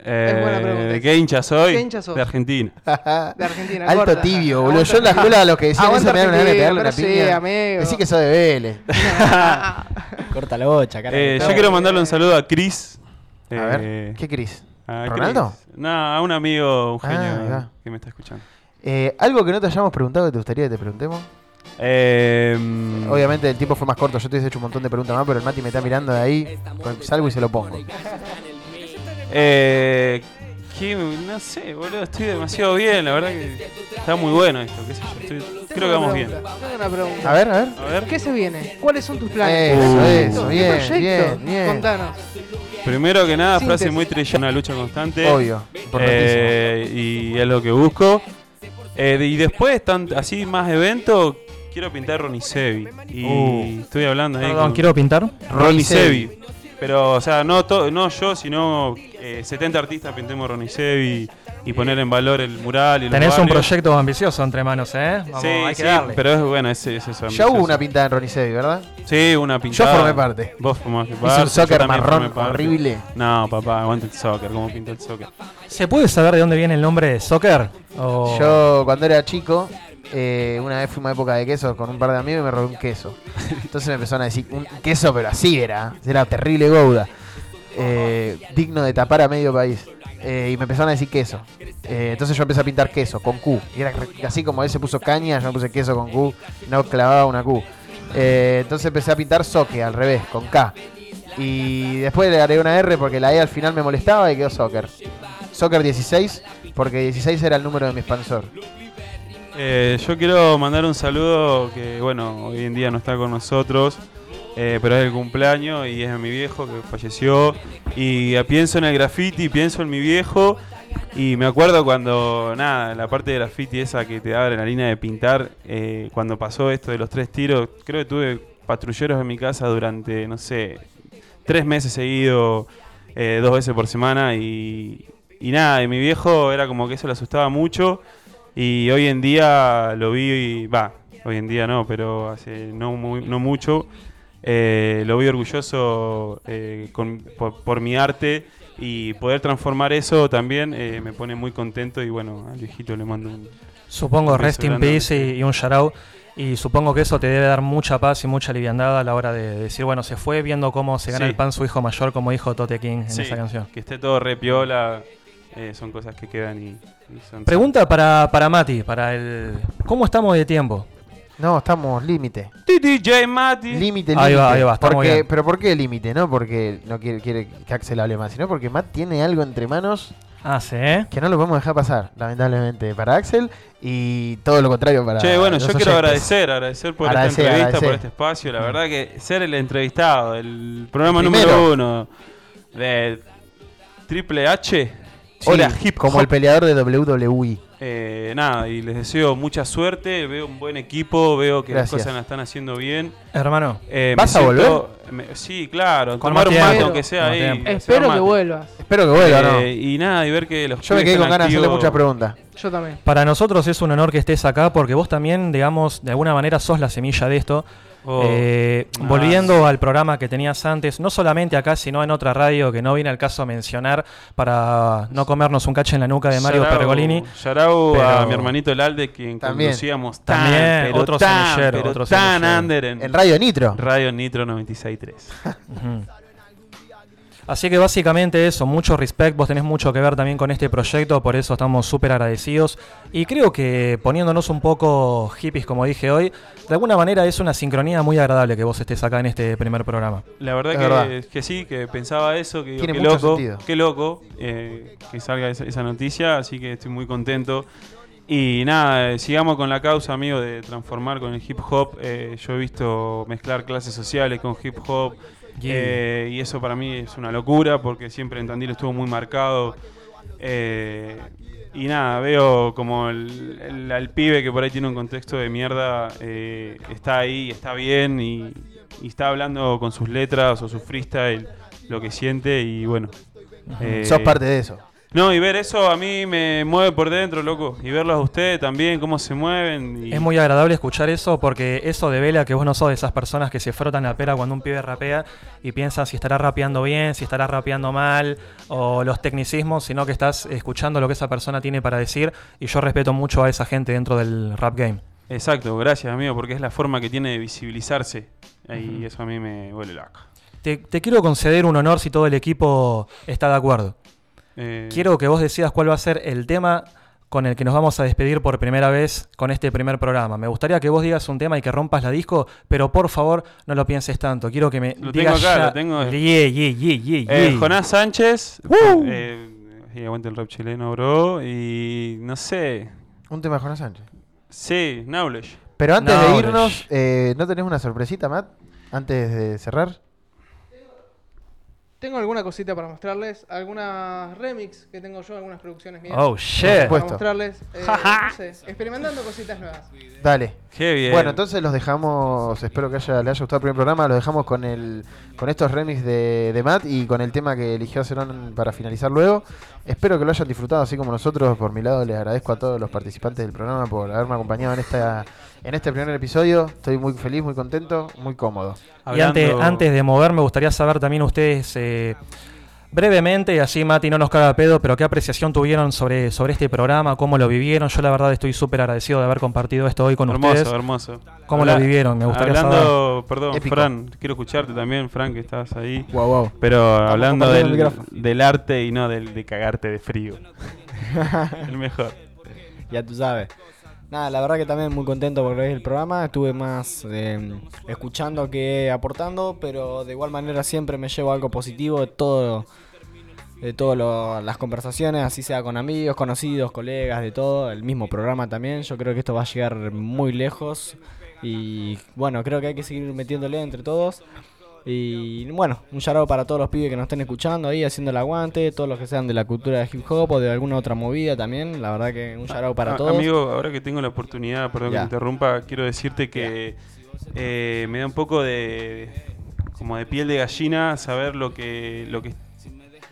Eh, buena pregunta. ¿De qué hincha soy? ¿Qué hincha sos? De Argentina. <laughs> De Argentina. Alto corta. tibio, boludo. Yo en la escuela los que decían eso Aguanta me daban de pegarle una sí, piña. amigo. Decí que sos de Vélez. <laughs> Corta la bocha, carajo. Eh, yo quiero mandarle un saludo a Chris. A Eh, ver, ¿qué Chris? A ¿Ronaldo? Chris. No, a un amigo, un Ah, genio que me está escuchando. Eh, ¿Algo que no te hayamos preguntado que te gustaría que te preguntemos? Eh, mm, Obviamente el tiempo fue más corto, yo te hubiese hecho un montón de preguntas más, pero el Mati me está mirando de ahí, salgo y se lo pongo. Eh, no sé, boludo, estoy demasiado bien, la verdad que está muy bueno esto, qué sé yo, estoy- creo que vamos bien. Tengo una pregunta. A ver, a ver. A ver. ¿Qué se viene? ¿Cuáles son tus planes? Eso, ¿Qué eso, bien, bien, bien. Contanos. Primero que nada, frase muy trillada, una lucha constante. Obvio, Eh, y es lo que busco. Eh, y después, tan, así más eventos, quiero pintar Ronnie Sevi. Y Uh. estoy hablando ahí Perdón, con quiero pintar. Ronnie Sevi. Pero, o sea, no, to- no yo, sino eh, 70 artistas pintemos Ronnie Sevi y poner en valor el mural. Y los Tenés un proyecto ambicioso entre manos, ¿eh? Vamos, sí, hay que sí, darle. pero es bueno, es, es eso. Ya hubo una pintada en Ronnie Sevi, ¿verdad? Sí, una pintada. Yo formé parte. Vos formaste Hice parte. un soccer marrón horrible. No, papá, aguanta el soccer. ¿Cómo pinta el soccer? ¿Se puede saber de dónde viene el nombre de soccer? O- Yo cuando era chico, eh, una vez fui a una época de quesos con un par de amigos y me robé un queso. Entonces me empezaron a decir, un queso pero así era, era terrible gouda. Eh, digno de tapar a medio país. Eh, y me empezaron a decir queso. Entonces yo empecé a pintar queso con Q. Y era así como él se puso caña, yo me puse queso con Q. No clavaba una Q. Entonces empecé a pintar soque al revés, con K. Y después le agregué una R porque la E al final me molestaba y quedó soccer. Soccer 16, porque 16 era el número de mi expansor. Eh, yo quiero mandar un saludo que, bueno, hoy en día no está con nosotros, eh, pero es el cumpleaños y es de mi viejo que falleció. Y pienso en el graffiti, pienso en mi viejo. Y me acuerdo cuando, nada, la parte de graffiti esa que te da adrenalina de pintar, eh, cuando pasó esto de los tres tiros, creo que tuve patrulleros en mi casa durante, no sé, tres meses seguidos, dos veces por semana. Y, y nada, y mi viejo era como que eso le asustaba mucho. Y hoy en día lo vi, va, hoy en día no, pero hace no, muy- no mucho, eh, lo vi orgulloso eh, con- por, por mi arte y poder transformar eso también eh, me pone muy contento y bueno, al viejito le mando un... Supongo un rest in peace y, y un shout out. Y supongo que eso te debe dar mucha paz y mucha liviandad a la hora de decir, bueno, se fue viendo cómo se gana Sí. el pan su hijo mayor, como dijo Tote King en Sí, esa canción. Que esté todo re piola, eh, son cosas que quedan y, y son... Pregunta para, para Mati, para el... ¿Cómo estamos de tiempo? No, estamos límite. DJ Mati. Límite, Ahí va, límite. ahí va, está muy Porque- bien. Pero ¿por qué límite? No porque no quiere, quiere que Axel hable más, sino porque Matt tiene algo entre manos Ah, sí, ¿eh? que no lo podemos dejar pasar, lamentablemente, para Axel y todo lo contrario para Che, bueno, los yo quiero oyentes. agradecer, agradecer por Agradecer, esta entrevista, agradecer. por este espacio. La verdad que ser el entrevistado, el programa número uno de Triple H, Sí, Hola Hip como el peleador de WWE. Eh, nada, y les deseo mucha suerte. Veo un buen equipo, veo que Gracias. las cosas la están haciendo bien. Hermano, Eh, ¿Vas a siento- me- sí, claro. Con tomar más un mate, aunque sea ahí. Espero que vuelvas. Espero que vuelva, ¿no? Eh, Y nada, y ver que los Yo me quedé con ganas de hacerle muchas preguntas. Yo también. para nosotros es un honor que estés acá porque vos también, digamos, de alguna manera sos la semilla de esto. Oh, Eh, nice. Volviendo al programa que tenías antes, no solamente acá, sino en otra radio que no viene al caso mencionar para no comernos un cacho en la nuca de Mario Pergolini. out a mi hermanito el Alde, quien También. conducíamos tan, También, pero otro tan, semillero, pero otro tan under en, En Radio Nitro. Radio Nitro 96.3. <laughs> Ujú. Así que básicamente eso, mucho respect, vos tenés mucho que ver también con este proyecto, por eso estamos súper agradecidos. Y creo que poniéndonos un poco hippies, como dije hoy, de alguna manera es una sincronía muy agradable que vos estés acá en este primer programa. La verdad, Es que, verdad. que sí, que pensaba eso, que digo, Tiene qué mucho loco, sentido. qué loco eh, que salga esa, esa noticia, así que estoy muy contento. Y nada, eh, sigamos con la causa, amigo, de transformar con el hip hop. Eh, yo he visto mezclar clases sociales con hip hop. Yeah. eh, y eso para mí es una locura porque siempre en Tandil estuvo muy marcado. Eh, y nada, veo como el, pibe que por ahí tiene un contexto de mierda, eh, está ahí, está bien y, y está hablando con sus letras o su freestyle, lo que siente y bueno. eh, Sos parte de eso. No, y ver eso a mí me mueve por dentro, loco. Y verlos a ustedes también, cómo se mueven. Y... Es muy agradable escuchar eso porque eso devela que vos no sos de esas personas que se frotan la pera cuando un pibe rapea y piensan si estará rapeando bien, si estará rapeando mal o los tecnicismos, sino que estás escuchando lo que esa persona tiene para decir y yo respeto mucho a esa gente dentro del rap game. Exacto, gracias, amigo, porque es la forma que tiene de visibilizarse. Y eso a mí me huele loco. Te, te quiero conceder un honor si todo el equipo está de acuerdo. Eh, Quiero que vos decidas cuál va a ser el tema con el que nos vamos a despedir por primera vez con este primer programa. Me gustaría que vos digas un tema y que rompas la disco, pero por favor no lo pienses tanto. Quiero que me Lo digas tengo acá, ya- lo tengo. Yeah, yeah, yeah, yeah, Eh. Jonás Sánchez. ¡Woo! Eh, y aguante el rap chileno, bro. Y no sé. Un tema de Jonas Sánchez. Sí, Knowledge. Pero antes de irnos, eh, ¿no tenés una sorpresita, Matt? Antes de cerrar. Tengo alguna cosita para mostrarles, algunas remix que tengo yo, algunas producciones mías. Oh, shit. Para mostrarles, eh, <laughs> no sé, experimentando cositas nuevas. Dale. Qué bien. Bueno, entonces los dejamos, espero que haya, le haya gustado el primer programa, los dejamos con el con estos remix de, de Matt y con el tema que eligió Cerón para finalizar luego. Espero que lo hayan disfrutado así como nosotros. Por mi lado les agradezco a todos los participantes del programa por haberme acompañado en esta en este primer episodio. Estoy muy feliz, muy contento, muy cómodo. Y antes, antes de mover, me gustaría saber también ustedes, eh, brevemente, y así Mati no nos caga pedo, pero qué apreciación tuvieron sobre, sobre este programa, cómo lo vivieron. Yo la verdad estoy súper agradecido de haber compartido esto hoy con hermoso, ustedes. hermoso. ¿Cómo Habla- lo vivieron? Me gustaría Hablando, perdón, Épico. Fran, quiero escucharte también, Fran, que estás ahí. Wow, wow. Pero hablando del, del arte y no del de cagarte de frío. <laughs> el mejor. Ya tú sabes. Nada, la verdad que también muy contento por el programa. Estuve más eh, escuchando que aportando, pero de igual manera siempre me llevo algo positivo de todo, de todas las conversaciones, así sea con amigos, conocidos, colegas, de todo. El mismo programa también. Yo creo que esto va a llegar muy lejos y bueno, creo que hay que seguir metiéndole entre todos. Y bueno, un shout para todos los pibes que nos estén escuchando ahí, haciendo el aguante, todos los que sean de la cultura de hip hop o de alguna otra movida también. La verdad que un shout para A- todos. Amigo, ahora que tengo la oportunidad, perdón que te interrumpa, quiero decirte que eh, me da un poco de como de piel de gallina saber lo que lo que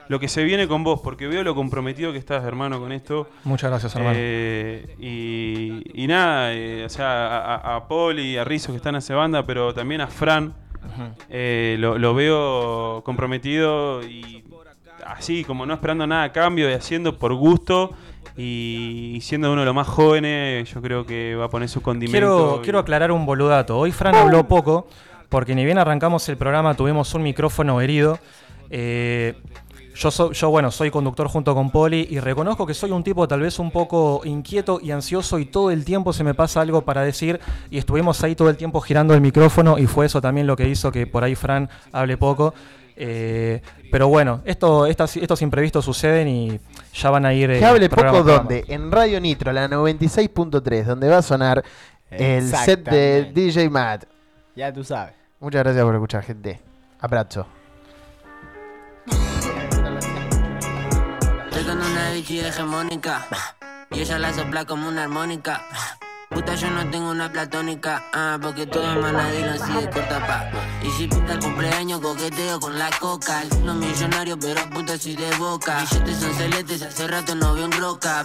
lo que se viene con vos, porque veo lo comprometido que estás, hermano, con esto. Muchas gracias, hermano. Eh, y, y nada, eh, o sea, a, a- a Paul y a Rizzo que están en esa banda, pero también a Fran, eh, lo, lo veo comprometido y así, como no esperando nada a cambio y haciendo por gusto. Y, y siendo uno de los más jóvenes, yo creo que va a poner su condimento. Quiero, y- quiero aclarar un boludato. Hoy Fran habló poco, porque ni bien arrancamos el programa tuvimos un micrófono herido. Eh, yo, so- yo, bueno, soy conductor junto con Poli y reconozco que soy un tipo tal vez un poco inquieto y ansioso y todo el tiempo se me pasa algo para decir y estuvimos ahí todo el tiempo girando el micrófono y fue eso también lo que hizo que por ahí Fran hable poco. Eh, pero bueno, esto, estas- estos imprevistos suceden y ya van a ir... eh, Que hable poco donde, en Radio Nitro, la 96.3, donde va a sonar el set de. DJ Matt. Ya tú sabes. Muchas gracias por escuchar, gente. Abrazo. Y ella la sopla como una armónica. Puta, yo no tengo una platónica, ah, porque todo es manadilo así de corta pa. Y si puta el cumpleaños, coqueteo con la coca. No millonario, pero puta soy de boca. Billetes son celestes, hace rato no veo un roca.